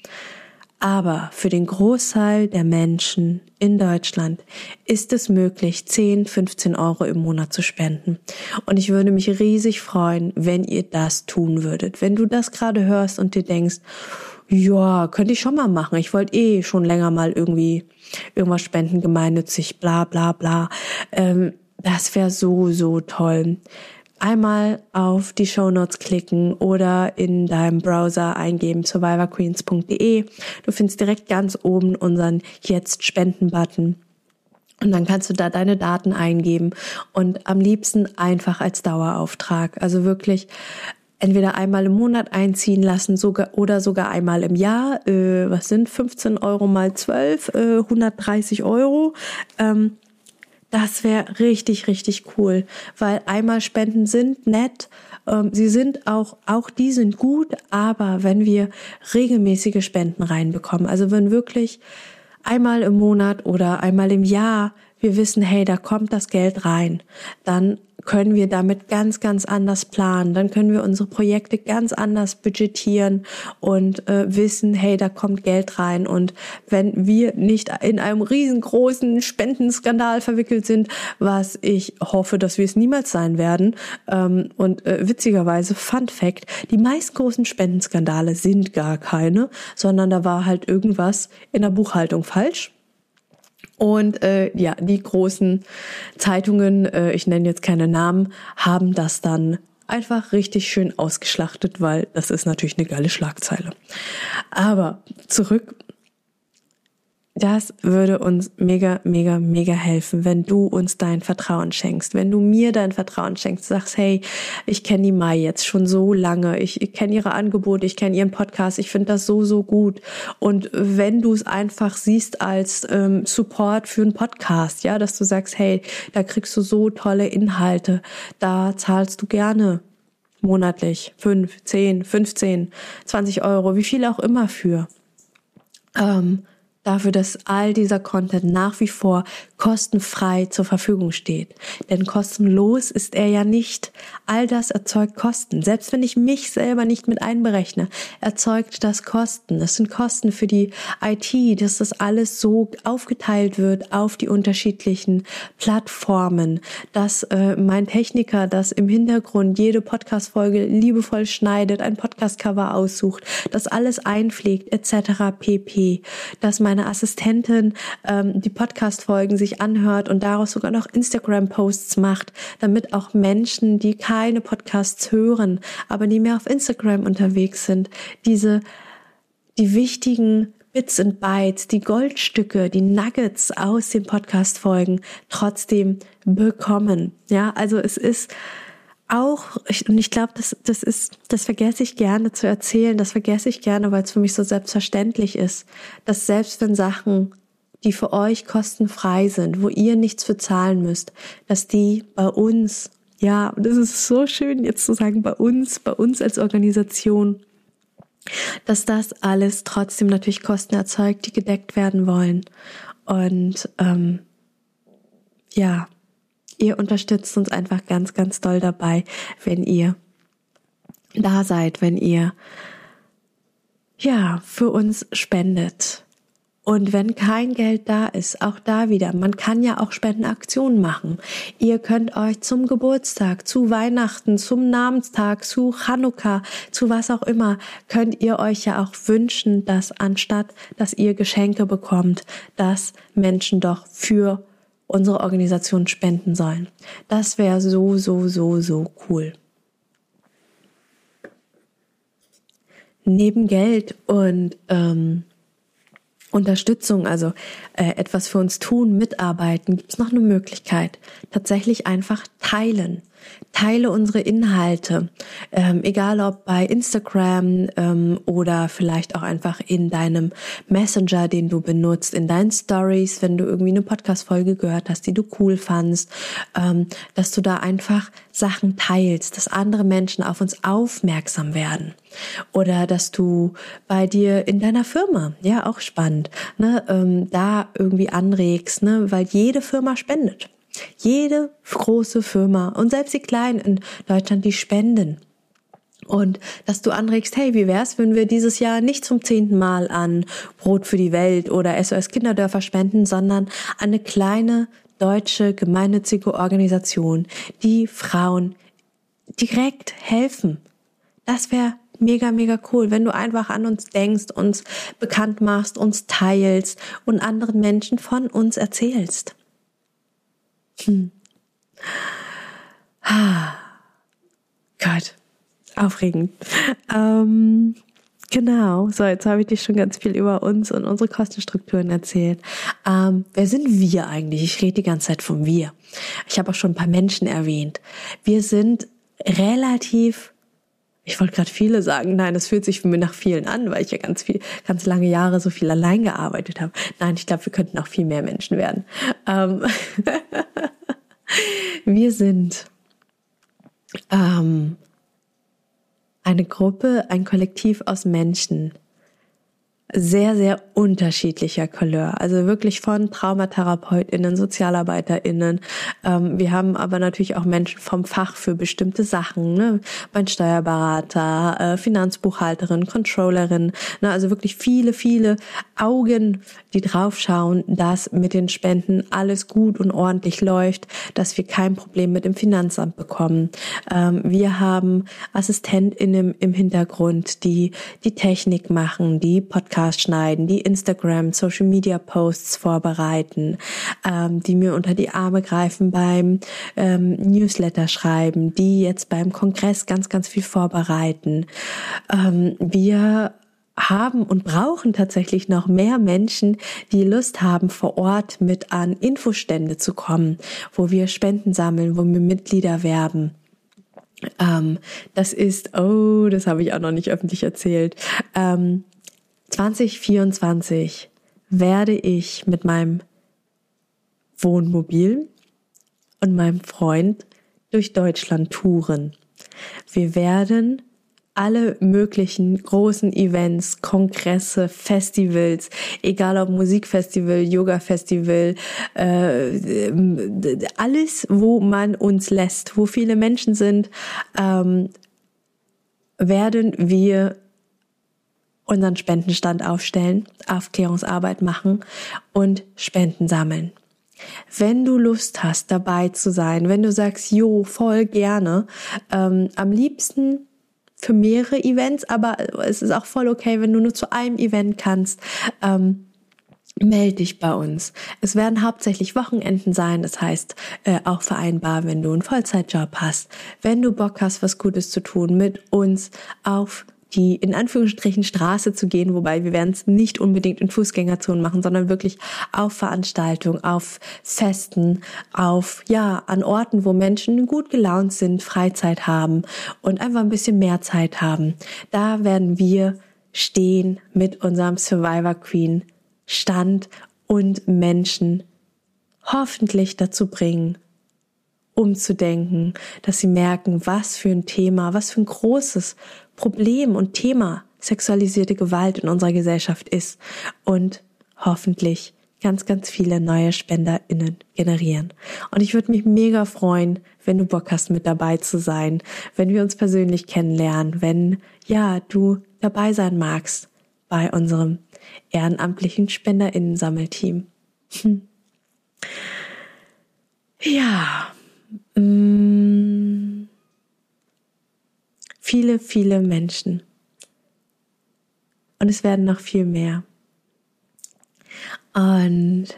Aber für den Großteil der Menschen in Deutschland ist es möglich, 10, 15 Euro im Monat zu spenden. Und ich würde mich riesig freuen, wenn ihr das tun würdet. Wenn du das gerade hörst und dir denkst, ja, könnte ich schon mal machen. Ich wollte eh schon länger mal irgendwie irgendwas spenden, gemeinnützig, bla bla bla. Ähm, das wäre so, so toll einmal auf die Show Notes klicken oder in deinem Browser eingeben survivorqueens.de. Du findest direkt ganz oben unseren Jetzt Spenden Button. Und dann kannst du da deine Daten eingeben und am liebsten einfach als Dauerauftrag. Also wirklich entweder einmal im Monat einziehen lassen sogar oder sogar einmal im Jahr. Äh, was sind 15 Euro mal 12? Äh, 130 Euro. Ähm, das wäre richtig, richtig cool, weil einmal Spenden sind nett, ähm, sie sind auch, auch die sind gut, aber wenn wir regelmäßige Spenden reinbekommen, also wenn wirklich einmal im Monat oder einmal im Jahr wir wissen, hey, da kommt das Geld rein, dann können wir damit ganz, ganz anders planen. Dann können wir unsere Projekte ganz anders budgetieren und äh, wissen, hey, da kommt Geld rein. Und wenn wir nicht in einem riesengroßen Spendenskandal verwickelt sind, was ich hoffe, dass wir es niemals sein werden. Ähm, und äh, witzigerweise, Fun Fact, die meist großen Spendenskandale sind gar keine, sondern da war halt irgendwas in der Buchhaltung falsch und äh, ja, die großen Zeitungen, äh, ich nenne jetzt keine Namen, haben das dann einfach richtig schön ausgeschlachtet, weil das ist natürlich eine geile Schlagzeile. Aber zurück das würde uns mega, mega, mega helfen, wenn du uns dein Vertrauen schenkst, wenn du mir dein Vertrauen schenkst, sagst, hey, ich kenne die Mai jetzt schon so lange, ich, ich kenne ihre Angebote, ich kenne ihren Podcast, ich finde das so, so gut. Und wenn du es einfach siehst als ähm, Support für einen Podcast, ja, dass du sagst, hey, da kriegst du so tolle Inhalte, da zahlst du gerne monatlich fünf, zehn, 15, 20 Euro, wie viel auch immer für. Ähm, dafür, dass all dieser Content nach wie vor kostenfrei zur Verfügung steht. Denn kostenlos ist er ja nicht. All das erzeugt Kosten. Selbst wenn ich mich selber nicht mit einberechne, erzeugt das Kosten. Das sind Kosten für die IT, dass das alles so aufgeteilt wird auf die unterschiedlichen Plattformen, dass äh, mein Techniker das im Hintergrund jede Podcast-Folge liebevoll schneidet, ein Podcast-Cover aussucht, das alles einpflegt, etc. pp. Dass meine Assistentin ähm, die Podcast-Folgen sich anhört und daraus sogar noch Instagram-Posts macht, damit auch Menschen, die keine Podcasts hören, aber die mehr auf Instagram unterwegs sind, diese, die wichtigen Bits und Bytes, die Goldstücke, die Nuggets aus den Podcast-Folgen trotzdem bekommen. Ja, also es ist auch, und ich glaube, das, das ist, das vergesse ich gerne zu erzählen, das vergesse ich gerne, weil es für mich so selbstverständlich ist, dass selbst wenn Sachen die für euch kostenfrei sind, wo ihr nichts für zahlen müsst, dass die bei uns, ja, das ist so schön jetzt zu sagen, bei uns, bei uns als Organisation, dass das alles trotzdem natürlich Kosten erzeugt, die gedeckt werden wollen. Und ähm, ja, ihr unterstützt uns einfach ganz, ganz doll dabei, wenn ihr da seid, wenn ihr ja für uns spendet. Und wenn kein Geld da ist, auch da wieder, man kann ja auch Spendenaktionen machen. Ihr könnt euch zum Geburtstag, zu Weihnachten, zum Namenstag, zu Chanukka, zu was auch immer, könnt ihr euch ja auch wünschen, dass anstatt, dass ihr Geschenke bekommt, dass Menschen doch für unsere Organisation spenden sollen. Das wäre so, so, so, so cool. Neben Geld und ähm, Unterstützung, also äh, etwas für uns tun, mitarbeiten, gibt es noch eine Möglichkeit. Tatsächlich einfach teilen. Teile unsere Inhalte, ähm, egal ob bei Instagram ähm, oder vielleicht auch einfach in deinem Messenger, den du benutzt, in deinen Stories, wenn du irgendwie eine Podcast-Folge gehört hast, die du cool fandst, ähm, dass du da einfach Sachen teilst, dass andere Menschen auf uns aufmerksam werden. Oder dass du bei dir in deiner Firma, ja, auch spannend, ne, ähm, da irgendwie anregst, ne, weil jede Firma spendet. Jede große Firma und selbst die kleinen in Deutschland, die spenden. Und dass du anregst, hey, wie wär's, wenn wir dieses Jahr nicht zum zehnten Mal an Brot für die Welt oder SOS Kinderdörfer spenden, sondern an eine kleine deutsche gemeinnützige Organisation, die Frauen direkt helfen. Das wäre mega, mega cool, wenn du einfach an uns denkst, uns bekannt machst, uns teilst und anderen Menschen von uns erzählst. Hm. Ah. Gott, aufregend. Ähm, genau, so jetzt habe ich dir schon ganz viel über uns und unsere Kostenstrukturen erzählt. Ähm, wer sind wir eigentlich? Ich rede die ganze Zeit von wir. Ich habe auch schon ein paar Menschen erwähnt. Wir sind relativ ich wollte gerade viele sagen, nein, das fühlt sich für mich nach vielen an, weil ich ja ganz viel, ganz lange Jahre so viel allein gearbeitet habe. Nein, ich glaube, wir könnten auch viel mehr Menschen werden. Ähm *laughs* wir sind ähm, eine Gruppe, ein Kollektiv aus Menschen, sehr, sehr unterschiedlicher Couleur. Also wirklich von TraumatherapeutInnen, SozialarbeiterInnen. Ähm, wir haben aber natürlich auch Menschen vom Fach für bestimmte Sachen. Ne? Mein Steuerberater, äh, Finanzbuchhalterin, Controllerin. Ne? Also wirklich viele, viele Augen, die draufschauen, dass mit den Spenden alles gut und ordentlich läuft, dass wir kein Problem mit dem Finanzamt bekommen. Ähm, wir haben AssistentInnen im Hintergrund, die die Technik machen, die Podcast Podcast schneiden, die Instagram, Social Media Posts vorbereiten, ähm, die mir unter die Arme greifen beim ähm, Newsletter schreiben, die jetzt beim Kongress ganz, ganz viel vorbereiten. Ähm, wir haben und brauchen tatsächlich noch mehr Menschen, die Lust haben, vor Ort mit an Infostände zu kommen, wo wir Spenden sammeln, wo wir Mitglieder werben. Ähm, das ist, oh, das habe ich auch noch nicht öffentlich erzählt. Ähm, 2024 werde ich mit meinem Wohnmobil und meinem Freund durch Deutschland touren. Wir werden alle möglichen großen Events, Kongresse, Festivals, egal ob Musikfestival, Yoga-Festival, äh, alles, wo man uns lässt, wo viele Menschen sind, ähm, werden wir unseren Spendenstand aufstellen, Aufklärungsarbeit machen und Spenden sammeln. Wenn du Lust hast, dabei zu sein, wenn du sagst, jo, voll gerne, ähm, am liebsten für mehrere Events, aber es ist auch voll okay, wenn du nur zu einem Event kannst. Ähm, melde dich bei uns. Es werden hauptsächlich Wochenenden sein, das heißt äh, auch vereinbar, wenn du einen Vollzeitjob hast. Wenn du Bock hast, was Gutes zu tun, mit uns auf die in Anführungsstrichen Straße zu gehen, wobei wir werden es nicht unbedingt in Fußgängerzonen machen, sondern wirklich auf Veranstaltungen, auf Festen, auf, ja, an Orten, wo Menschen gut gelaunt sind, Freizeit haben und einfach ein bisschen mehr Zeit haben. Da werden wir stehen mit unserem Survivor Queen Stand und Menschen hoffentlich dazu bringen, umzudenken, dass sie merken, was für ein Thema, was für ein großes Problem und Thema sexualisierte Gewalt in unserer Gesellschaft ist und hoffentlich ganz, ganz viele neue SpenderInnen generieren. Und ich würde mich mega freuen, wenn du Bock hast, mit dabei zu sein, wenn wir uns persönlich kennenlernen, wenn, ja, du dabei sein magst bei unserem ehrenamtlichen SpenderInnen-Sammelteam. Hm. Ja, Mm. Viele, viele Menschen. Und es werden noch viel mehr. Und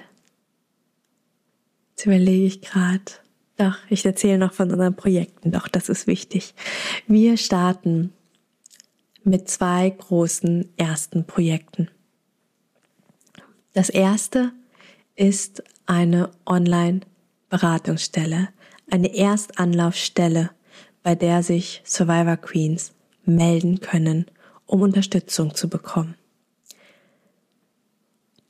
jetzt überlege ich gerade, doch, ich erzähle noch von unseren Projekten, doch, das ist wichtig. Wir starten mit zwei großen ersten Projekten. Das erste ist eine Online-Beratungsstelle eine Erstanlaufstelle, bei der sich Survivor Queens melden können, um Unterstützung zu bekommen.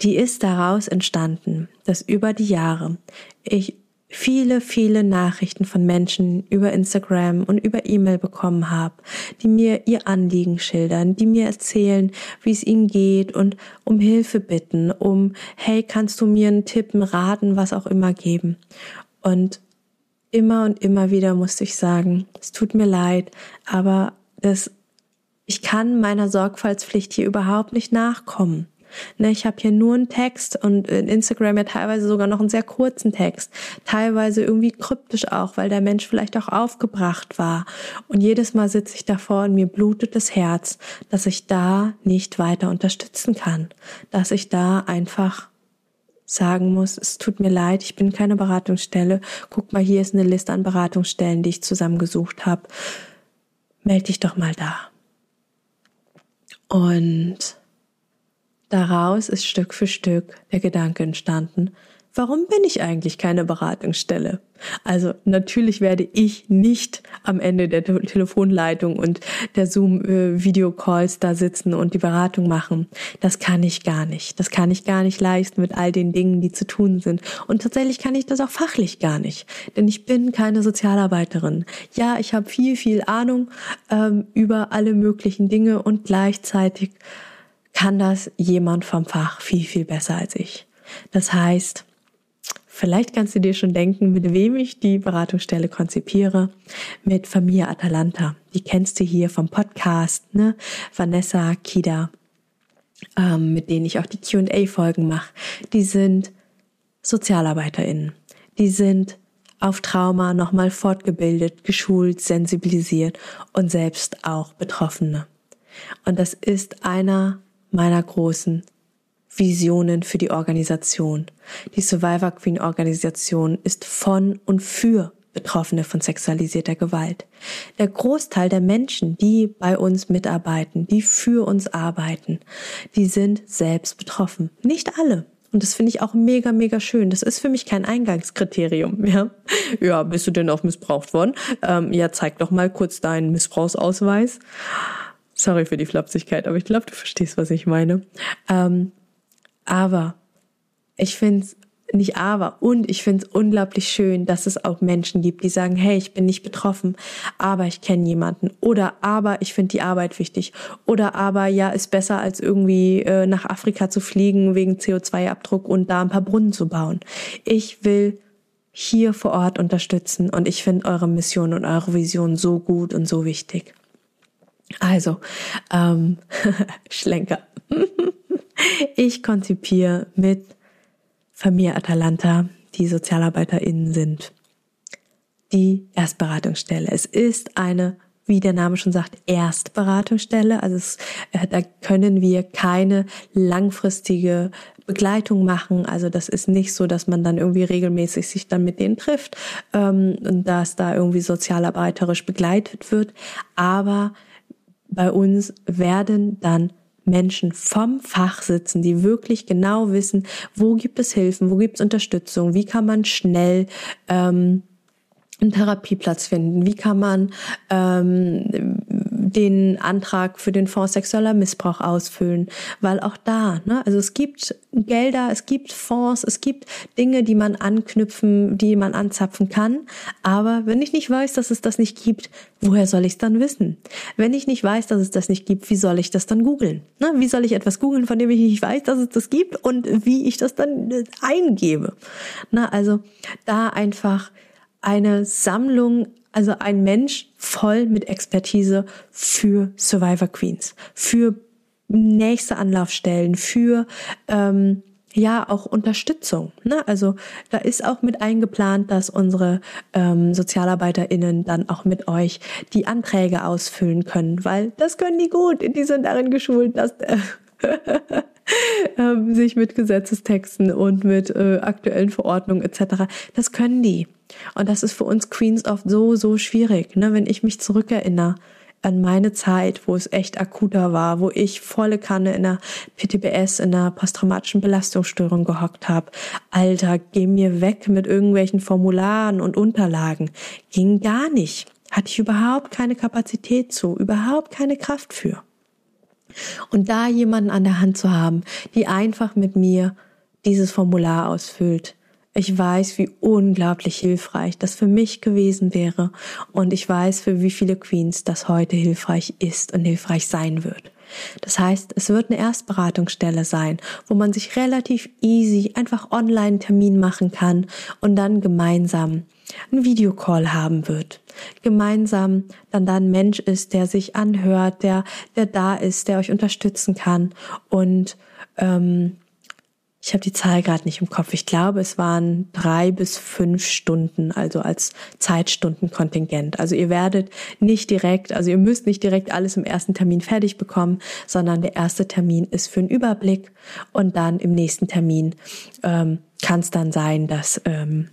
Die ist daraus entstanden, dass über die Jahre ich viele, viele Nachrichten von Menschen über Instagram und über E-Mail bekommen habe, die mir ihr Anliegen schildern, die mir erzählen, wie es ihnen geht und um Hilfe bitten, um, hey, kannst du mir einen Tipp, einen Raten, was auch immer geben. Und immer und immer wieder musste ich sagen, es tut mir leid, aber das, ich kann meiner Sorgfaltspflicht hier überhaupt nicht nachkommen. Ne, ich habe hier nur einen Text und in Instagram ja teilweise sogar noch einen sehr kurzen Text, teilweise irgendwie kryptisch auch, weil der Mensch vielleicht auch aufgebracht war. Und jedes Mal sitze ich davor und mir blutet das Herz, dass ich da nicht weiter unterstützen kann, dass ich da einfach sagen muss, es tut mir leid, ich bin keine Beratungsstelle. Guck mal, hier ist eine Liste an Beratungsstellen, die ich zusammengesucht habe. Meld dich doch mal da. Und Daraus ist Stück für Stück der Gedanke entstanden, warum bin ich eigentlich keine Beratungsstelle? Also natürlich werde ich nicht am Ende der Telefonleitung und der Zoom-Videocalls da sitzen und die Beratung machen. Das kann ich gar nicht. Das kann ich gar nicht leisten mit all den Dingen, die zu tun sind. Und tatsächlich kann ich das auch fachlich gar nicht, denn ich bin keine Sozialarbeiterin. Ja, ich habe viel, viel Ahnung ähm, über alle möglichen Dinge und gleichzeitig kann das jemand vom Fach viel, viel besser als ich. Das heißt, vielleicht kannst du dir schon denken, mit wem ich die Beratungsstelle konzipiere. Mit Familie Atalanta. Die kennst du hier vom Podcast, ne? Vanessa, Kida, ähm, mit denen ich auch die Q&A-Folgen mache. Die sind SozialarbeiterInnen. Die sind auf Trauma nochmal fortgebildet, geschult, sensibilisiert und selbst auch Betroffene. Und das ist einer meiner großen Visionen für die Organisation. Die Survivor Queen Organisation ist von und für Betroffene von sexualisierter Gewalt. Der Großteil der Menschen, die bei uns mitarbeiten, die für uns arbeiten, die sind selbst betroffen. Nicht alle. Und das finde ich auch mega, mega schön. Das ist für mich kein Eingangskriterium. *laughs* Ja, ja bist du denn auch missbraucht worden? Ähm, ja, zeig doch mal kurz deinen Missbrauchsausweis. Sorry für die Flapsigkeit, aber ich glaube, du verstehst, was ich meine. Ähm, aber ich finde es nicht aber und ich finde es unglaublich schön, dass es auch Menschen gibt, die sagen, hey, ich bin nicht betroffen, aber ich kenne jemanden oder aber ich finde die Arbeit wichtig oder aber ja, ist besser als irgendwie äh, nach Afrika zu fliegen wegen CO2-Abdruck und da ein paar Brunnen zu bauen. Ich will hier vor Ort unterstützen und ich finde eure Mission und eure Vision so gut und so wichtig. Also, ähm, *laughs* Schlenker. *laughs* ich konzipiere mit Familie Atalanta, die SozialarbeiterInnen sind, die Erstberatungsstelle. Es ist eine wie der Name schon sagt, Erstberatungsstelle. Also es, äh, da können wir keine langfristige Begleitung machen. Also das ist nicht so, dass man dann irgendwie regelmäßig sich dann mit denen trifft ähm, und dass da irgendwie sozialarbeiterisch begleitet wird. Aber bei uns werden dann Menschen vom Fach sitzen, die wirklich genau wissen, wo gibt es Hilfen, wo gibt es Unterstützung, wie kann man schnell ähm, einen Therapieplatz finden, wie kann man ähm, den Antrag für den Fonds sexueller Missbrauch ausfüllen, weil auch da, ne, also es gibt Gelder, es gibt Fonds, es gibt Dinge, die man anknüpfen, die man anzapfen kann, aber wenn ich nicht weiß, dass es das nicht gibt, woher soll ich es dann wissen? Wenn ich nicht weiß, dass es das nicht gibt, wie soll ich das dann googeln? Ne, wie soll ich etwas googeln, von dem ich nicht weiß, dass es das gibt und wie ich das dann äh, eingebe? Na, also da einfach eine Sammlung also ein Mensch voll mit Expertise für Survivor Queens, für nächste Anlaufstellen, für ähm, ja auch Unterstützung. Ne? Also da ist auch mit eingeplant, dass unsere ähm, SozialarbeiterInnen dann auch mit euch die Anträge ausfüllen können, weil das können die gut. Die sind darin geschult, dass äh, *laughs* *laughs* ähm, sich mit Gesetzestexten und mit äh, aktuellen Verordnungen etc. Das können die. Und das ist für uns Queens oft so, so schwierig. Ne? Wenn ich mich zurückerinnere, an meine Zeit, wo es echt akuter war, wo ich volle Kanne in der PTBS, in der posttraumatischen Belastungsstörung gehockt habe. Alter, geh mir weg mit irgendwelchen Formularen und Unterlagen. Ging gar nicht. Hatte ich überhaupt keine Kapazität zu, überhaupt keine Kraft für. Und da jemanden an der Hand zu haben, die einfach mit mir dieses Formular ausfüllt, ich weiß, wie unglaublich hilfreich das für mich gewesen wäre und ich weiß, für wie viele Queens das heute hilfreich ist und hilfreich sein wird. Das heißt, es wird eine Erstberatungsstelle sein, wo man sich relativ easy einfach online Termin machen kann und dann gemeinsam einen Videocall haben wird. Gemeinsam dann da ein Mensch ist, der sich anhört, der, der da ist, der euch unterstützen kann und ähm, ich habe die Zahl gerade nicht im Kopf. Ich glaube, es waren drei bis fünf Stunden, also als Zeitstundenkontingent. Also ihr werdet nicht direkt, also ihr müsst nicht direkt alles im ersten Termin fertig bekommen, sondern der erste Termin ist für einen Überblick und dann im nächsten Termin ähm, kann es dann sein, dass ähm,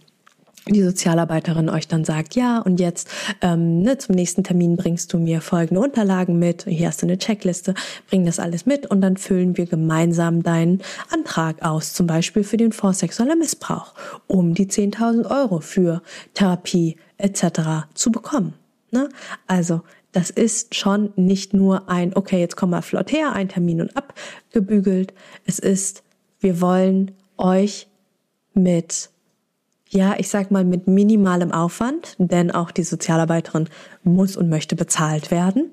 die Sozialarbeiterin euch dann sagt, ja, und jetzt ähm, ne, zum nächsten Termin bringst du mir folgende Unterlagen mit, hier hast du eine Checkliste, bring das alles mit und dann füllen wir gemeinsam deinen Antrag aus, zum Beispiel für den Fonds sexueller Missbrauch, um die 10.000 Euro für Therapie etc. zu bekommen. Ne? Also das ist schon nicht nur ein, okay, jetzt komm mal flott her, ein Termin und abgebügelt. Es ist, wir wollen euch mit ja, ich sag mal mit minimalem Aufwand, denn auch die Sozialarbeiterin muss und möchte bezahlt werden.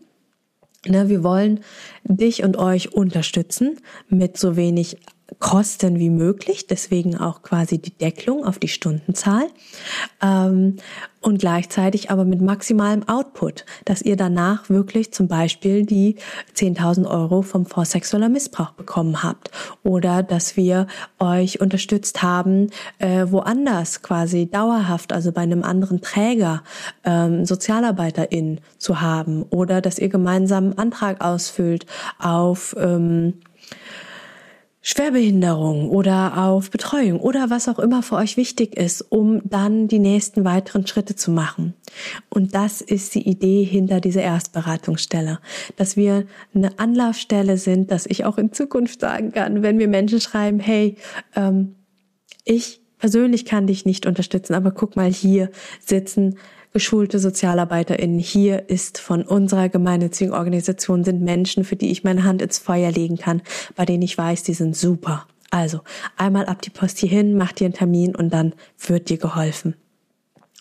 Ne, wir wollen dich und euch unterstützen mit so wenig Kosten wie möglich, deswegen auch quasi die Deckelung auf die Stundenzahl ähm, und gleichzeitig aber mit maximalem Output, dass ihr danach wirklich zum Beispiel die 10.000 Euro vom Fonds sexueller Missbrauch bekommen habt oder dass wir euch unterstützt haben, äh, woanders quasi dauerhaft, also bei einem anderen Träger ähm, Sozialarbeiterin zu haben oder dass ihr gemeinsam einen Antrag ausfüllt auf ähm, Schwerbehinderung oder auf Betreuung oder was auch immer für euch wichtig ist, um dann die nächsten weiteren Schritte zu machen. Und das ist die Idee hinter dieser Erstberatungsstelle, dass wir eine Anlaufstelle sind, dass ich auch in Zukunft sagen kann, wenn mir Menschen schreiben, hey, ähm, ich persönlich kann dich nicht unterstützen, aber guck mal, hier sitzen geschulte SozialarbeiterInnen hier ist von unserer gemeinnützigen Organisation sind Menschen, für die ich meine Hand ins Feuer legen kann, bei denen ich weiß, die sind super. Also einmal ab die Post hierhin, mach dir einen Termin und dann wird dir geholfen.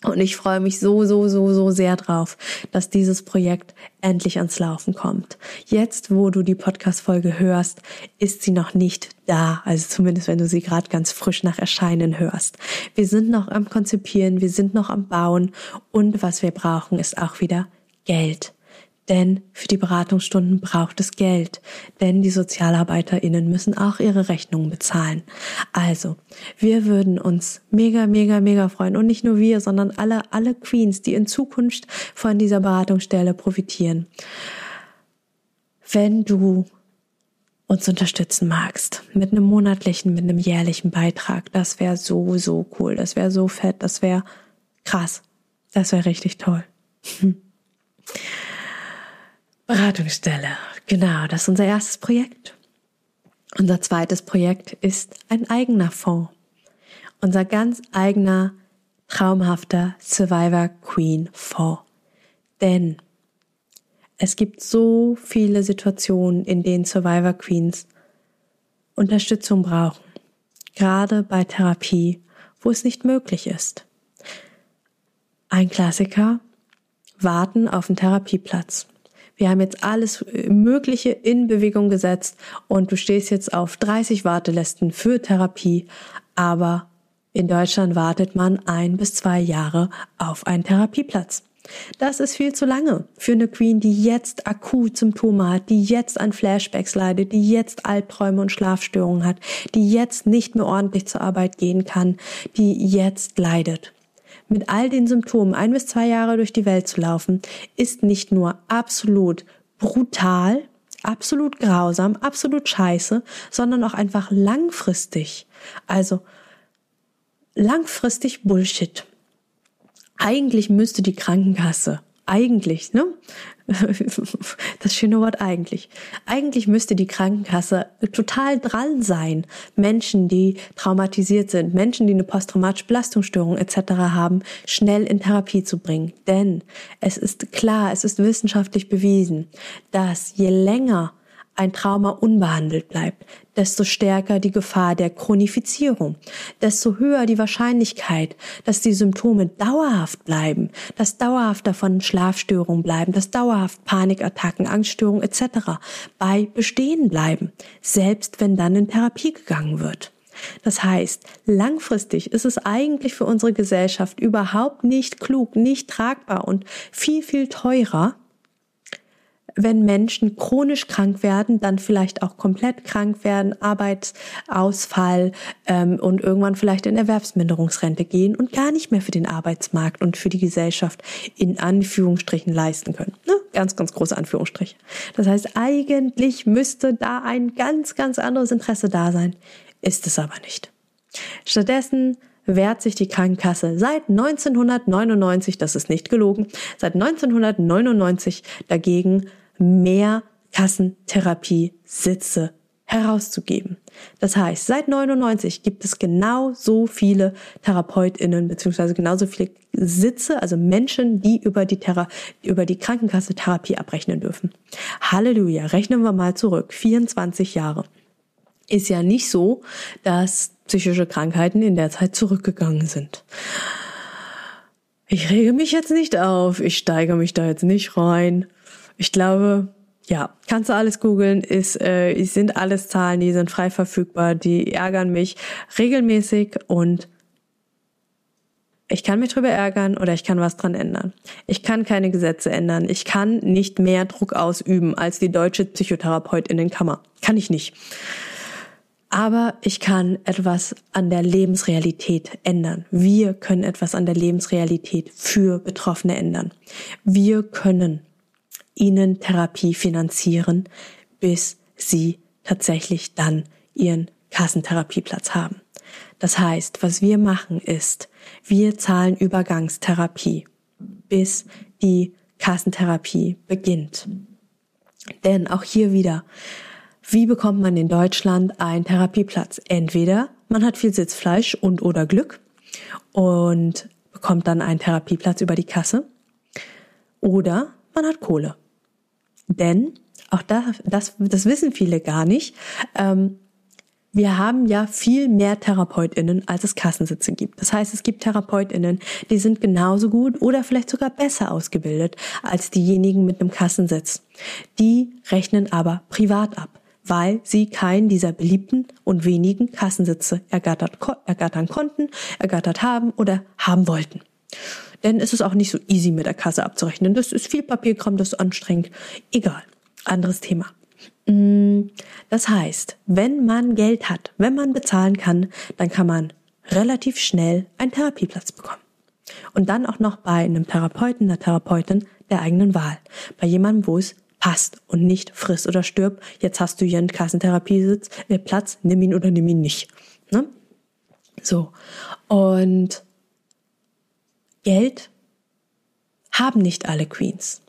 Und ich freue mich so, so, so, so sehr drauf, dass dieses Projekt endlich ans Laufen kommt. Jetzt, wo du die Podcast-Folge hörst, ist sie noch nicht da. Also zumindest, wenn du sie gerade ganz frisch nach Erscheinen hörst. Wir sind noch am Konzipieren, wir sind noch am Bauen und was wir brauchen, ist auch wieder Geld. Denn für die Beratungsstunden braucht es Geld. Denn die SozialarbeiterInnen müssen auch ihre Rechnungen bezahlen. Also, wir würden uns mega, mega, mega freuen. Und nicht nur wir, sondern alle, alle Queens, die in Zukunft von dieser Beratungsstelle profitieren. Wenn du uns unterstützen magst. Mit einem monatlichen, mit einem jährlichen Beitrag. Das wäre so, so cool. Das wäre so fett. Das wäre krass. Das wäre richtig toll. *laughs* Beratungsstelle. Genau, das ist unser erstes Projekt. Unser zweites Projekt ist ein eigener Fonds. Unser ganz eigener, traumhafter Survivor Queen Fonds. Denn es gibt so viele Situationen, in denen Survivor Queens Unterstützung brauchen. Gerade bei Therapie, wo es nicht möglich ist. Ein Klassiker, warten auf den Therapieplatz. Wir haben jetzt alles äh, Mögliche in Bewegung gesetzt und du stehst jetzt auf 30 Wartelisten für Therapie, aber in Deutschland wartet man ein bis zwei Jahre auf einen Therapieplatz. Das ist viel zu lange für eine Queen, die jetzt akut Symptome hat, die jetzt an Flashbacks leidet, die jetzt Albträume und Schlafstörungen hat, die jetzt nicht mehr ordentlich zur Arbeit gehen kann, die jetzt leidet mit all den Symptomen ein bis zwei Jahre durch die Welt zu laufen, ist nicht nur absolut brutal, absolut grausam, absolut scheiße, sondern auch einfach langfristig. Also langfristig Bullshit. Eigentlich müsste die Krankenkasse, eigentlich, ne? *laughs* das schöne Wort eigentlich. Eigentlich müsste die Krankenkasse total dran sein, Menschen, die traumatisiert sind, Menschen, die eine posttraumatische Belastungsstörung etc. haben, schnell in Therapie zu bringen. Denn es ist klar, es ist wissenschaftlich bewiesen, dass je länger ein Trauma unbehandelt bleibt, desto stärker die Gefahr der Chronifizierung, desto höher die Wahrscheinlichkeit, dass die Symptome dauerhaft bleiben, dass dauerhaft davon Schlafstörungen bleiben, dass dauerhaft Panikattacken, Angststörungen etc. bei bestehen bleiben, selbst wenn dann in Therapie gegangen wird. Das heißt, langfristig ist es eigentlich für unsere Gesellschaft überhaupt nicht klug, nicht tragbar und viel, viel teurer, wenn Menschen chronisch krank werden, dann vielleicht auch komplett krank werden, Arbeitsausfall ähm, und irgendwann vielleicht in Erwerbsminderungsrente gehen und gar nicht mehr für den Arbeitsmarkt und für die Gesellschaft in Anführungsstrichen leisten können. Ne? Ganz, ganz große Anführungsstriche. Das heißt, eigentlich müsste da ein ganz, ganz anderes Interesse da sein. Ist es aber nicht. Stattdessen wehrt sich die Krankenkasse seit 1999, das ist nicht gelogen, seit 1999 dagegen, mehr Kassentherapie-Sitze herauszugeben. Das heißt, seit 99 gibt es genau so viele TherapeutInnen beziehungsweise genauso viele Sitze, also Menschen, die über die, Thera über die Krankenkasse Therapie abrechnen dürfen. Halleluja, rechnen wir mal zurück. 24 Jahre. Ist ja nicht so, dass psychische Krankheiten in der Zeit zurückgegangen sind. Ich rege mich jetzt nicht auf, ich steigere mich da jetzt nicht rein. Ich glaube, ja, kannst du alles googeln, ist, äh, sind alles Zahlen, die sind frei verfügbar, die ärgern mich regelmäßig und ich kann mich drüber ärgern oder ich kann was dran ändern. Ich kann keine Gesetze ändern. Ich kann nicht mehr Druck ausüben als die deutsche Psychotherapeutinnenkammer. Kann ich nicht. Aber ich kann etwas an der Lebensrealität ändern. Wir können etwas an der Lebensrealität für Betroffene ändern. Wir können ihnen Therapie finanzieren, bis sie tatsächlich dann ihren Kassentherapieplatz haben. Das heißt, was wir machen ist, wir zahlen Übergangstherapie, bis die Kassentherapie beginnt. Denn auch hier wieder, wie bekommt man in Deutschland einen Therapieplatz? Entweder man hat viel Sitzfleisch und oder Glück und bekommt dann einen Therapieplatz über die Kasse oder man hat Kohle. Denn, auch da, das, das wissen viele gar nicht, ähm, wir haben ja viel mehr TherapeutInnen, als es Kassensitze gibt. Das heißt, es gibt TherapeutInnen, die sind genauso gut oder vielleicht sogar besser ausgebildet als diejenigen mit einem Kassensitz. Die rechnen aber privat ab, weil sie keinen dieser beliebten und wenigen Kassensitze ergattert, ergattern konnten, ergattert haben oder haben wollten. Denn es ist auch nicht so easy mit der Kasse abzurechnen. Das ist viel Papierkram, das ist anstrengend. Egal. Anderes Thema. Mm, das heißt, wenn man Geld hat, wenn man bezahlen kann, dann kann man relativ schnell einen Therapieplatz bekommen. Und dann auch noch bei einem Therapeuten, einer Therapeutin der eigenen Wahl. Bei jemandem, wo es passt und nicht frisst oder stirbt. Jetzt hast du hier einen Kassentherapiesitz, äh, nimm ihn oder nimm ihn nicht. Ne? So. Und Geld haben nicht alle Queens.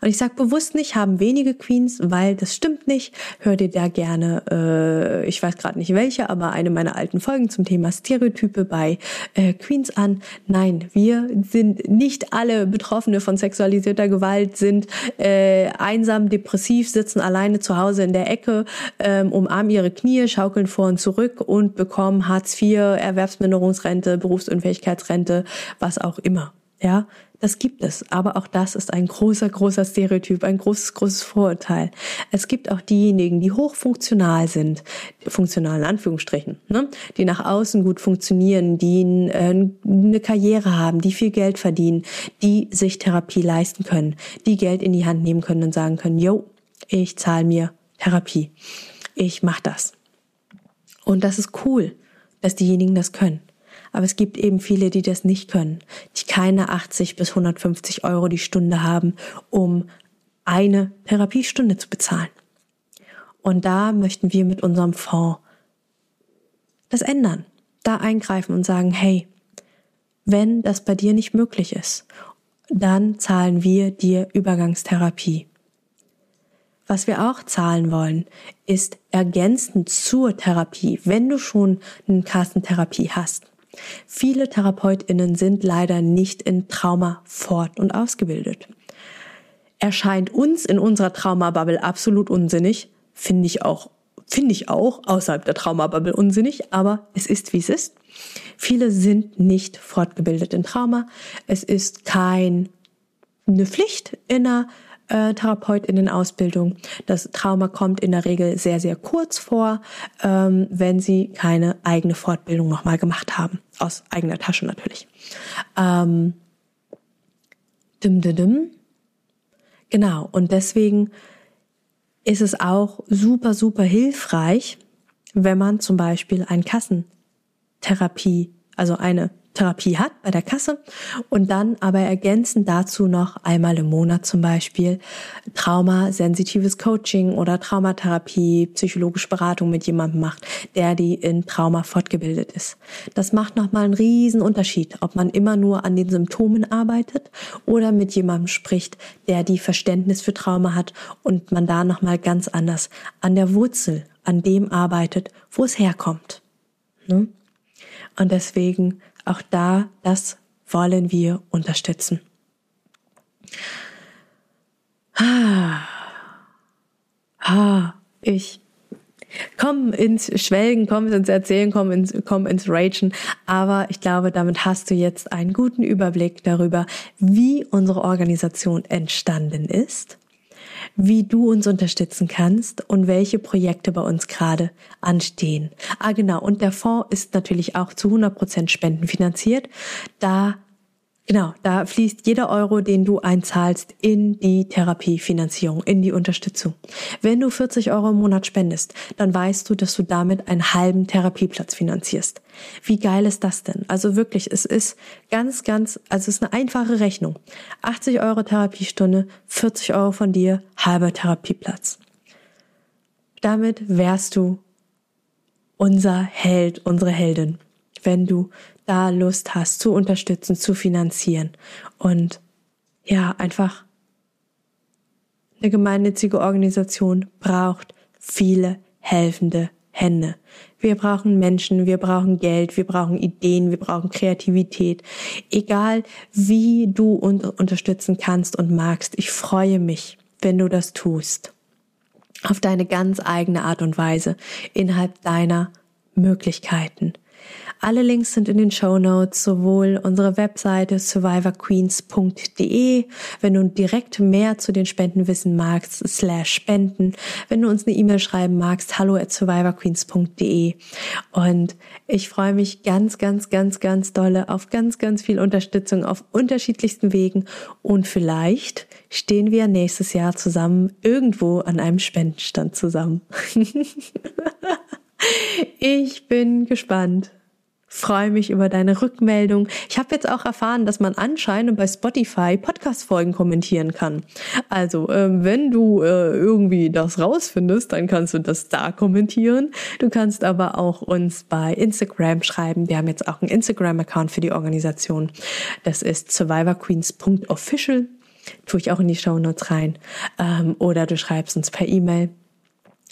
Und ich sage bewusst nicht, haben wenige Queens, weil das stimmt nicht. Hör dir da gerne, äh, ich weiß gerade nicht welche, aber eine meiner alten Folgen zum Thema Stereotype bei äh, Queens an. Nein, wir sind nicht alle Betroffene von sexualisierter Gewalt, sind äh, einsam, depressiv, sitzen alleine zu Hause in der Ecke, ähm, umarmen ihre Knie, schaukeln vor und zurück und bekommen Hartz IV, Erwerbsminderungsrente, Berufsunfähigkeitsrente, was auch immer. Ja, das gibt es, aber auch das ist ein großer, großer Stereotyp, ein großes, großes Vorurteil. Es gibt auch diejenigen, die hochfunktional sind, funktional in Anführungsstrichen, ne? die nach außen gut funktionieren, die äh, eine Karriere haben, die viel Geld verdienen, die sich Therapie leisten können, die Geld in die Hand nehmen können und sagen können, yo, ich zahle mir Therapie, ich mach das. Und das ist cool, dass diejenigen das können. Aber es gibt eben viele, die das nicht können, die keine 80 bis 150 Euro die Stunde haben, um eine Therapiestunde zu bezahlen. Und da möchten wir mit unserem Fonds das ändern, da eingreifen und sagen, hey, wenn das bei dir nicht möglich ist, dann zahlen wir dir Übergangstherapie. Was wir auch zahlen wollen, ist ergänzend zur Therapie, wenn du schon eine Kassentherapie hast. Viele Therapeutinnen sind leider nicht in Trauma fort und ausgebildet. Erscheint uns in unserer Traumabubble absolut unsinnig, finde ich auch, finde ich auch außerhalb der Traumabubble unsinnig, aber es ist wie es ist. Viele sind nicht fortgebildet in Trauma. Es ist kein eine Pflicht in einer äh, Therapeutinnen-Ausbildung. Das Trauma kommt in der Regel sehr, sehr kurz vor, ähm, wenn sie keine eigene Fortbildung nochmal gemacht haben. Aus eigener Tasche natürlich. Ähm, dim, dim, dim. Genau, und deswegen ist es auch super, super hilfreich, wenn man zum Beispiel ein Kassentherapie, also eine Therapie hat bei der Kasse und dann aber ergänzend dazu noch einmal im Monat zum Beispiel traumasensitives Coaching oder Traumatherapie, psychologische Beratung mit jemandem macht, der die in Trauma fortgebildet ist. Das macht nochmal einen riesen Unterschied, ob man immer nur an den Symptomen arbeitet oder mit jemandem spricht, der die Verständnis für Trauma hat und man da nochmal ganz anders an der Wurzel, an dem arbeitet, wo es herkommt. Ne? Und deswegen auch da, das wollen wir unterstützen. Ah, ah, ich komm ins Schwelgen, komm ins Erzählen, komm ins, komm ins Ragen. Aber ich glaube, damit hast du jetzt einen guten Überblick darüber, wie unsere Organisation entstanden ist wie du uns unterstützen kannst und welche Projekte bei uns gerade anstehen. Ah, genau. Und der Fonds ist natürlich auch zu 100 Prozent spendenfinanziert. Da Genau, da fließt jeder Euro, den du einzahlst, in die Therapiefinanzierung, in die Unterstützung. Wenn du 40 Euro im Monat spendest, dann weißt du, dass du damit einen halben Therapieplatz finanzierst. Wie geil ist das denn? Also wirklich, es ist ganz, ganz, also es ist eine einfache Rechnung. 80 Euro Therapiestunde, 40 Euro von dir, halber Therapieplatz. Damit wärst du unser Held, unsere Heldin, wenn du da Lust hast zu unterstützen, zu finanzieren und ja, einfach eine gemeinnützige Organisation braucht viele helfende Hände. Wir brauchen Menschen, wir brauchen Geld, wir brauchen Ideen, wir brauchen Kreativität. Egal wie du uns unterstützen kannst und magst, ich freue mich, wenn du das tust. Auf deine ganz eigene Art und Weise, innerhalb deiner Möglichkeiten. Alle Links sind in den Show Notes, sowohl unsere Webseite survivorqueens.de, wenn du direkt mehr zu den Spenden wissen magst, slash Spenden, wenn du uns eine E-Mail schreiben magst, hallo at survivorqueens.de. Und ich freue mich ganz, ganz, ganz, ganz dolle auf ganz, ganz viel Unterstützung auf unterschiedlichsten Wegen und vielleicht stehen wir nächstes Jahr zusammen irgendwo an einem Spendenstand zusammen. *laughs* ich bin gespannt freue mich über deine Rückmeldung. Ich habe jetzt auch erfahren, dass man anscheinend bei Spotify Podcast-Folgen kommentieren kann. Also, äh, wenn du äh, irgendwie das rausfindest, dann kannst du das da kommentieren. Du kannst aber auch uns bei Instagram schreiben. Wir haben jetzt auch einen Instagram-Account für die Organisation. Das ist survivorqueens.official. Tue ich auch in die Show Notes rein. Ähm, oder du schreibst uns per E-Mail.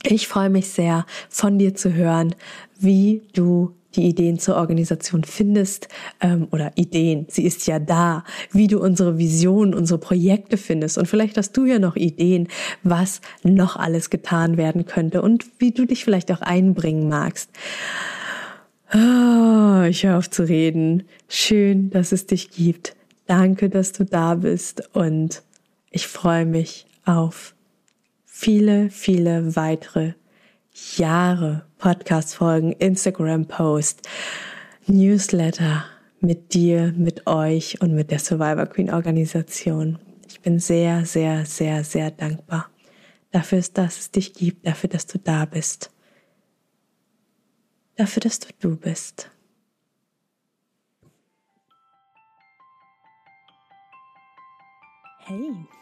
Ich freue mich sehr, von dir zu hören, wie du die Ideen zur Organisation findest ähm, oder Ideen, sie ist ja da, wie du unsere Vision, unsere Projekte findest und vielleicht hast du ja noch Ideen, was noch alles getan werden könnte und wie du dich vielleicht auch einbringen magst. Oh, ich höre auf zu reden. Schön, dass es dich gibt. Danke, dass du da bist und ich freue mich auf viele, viele weitere Jahre Podcast-Folgen, Instagram-Post, Newsletter mit dir, mit euch und mit der Survivor Queen Organisation. Ich bin sehr, sehr, sehr, sehr dankbar dafür, dass es dich gibt, dafür, dass du da bist, dafür, dass du du bist. Hey.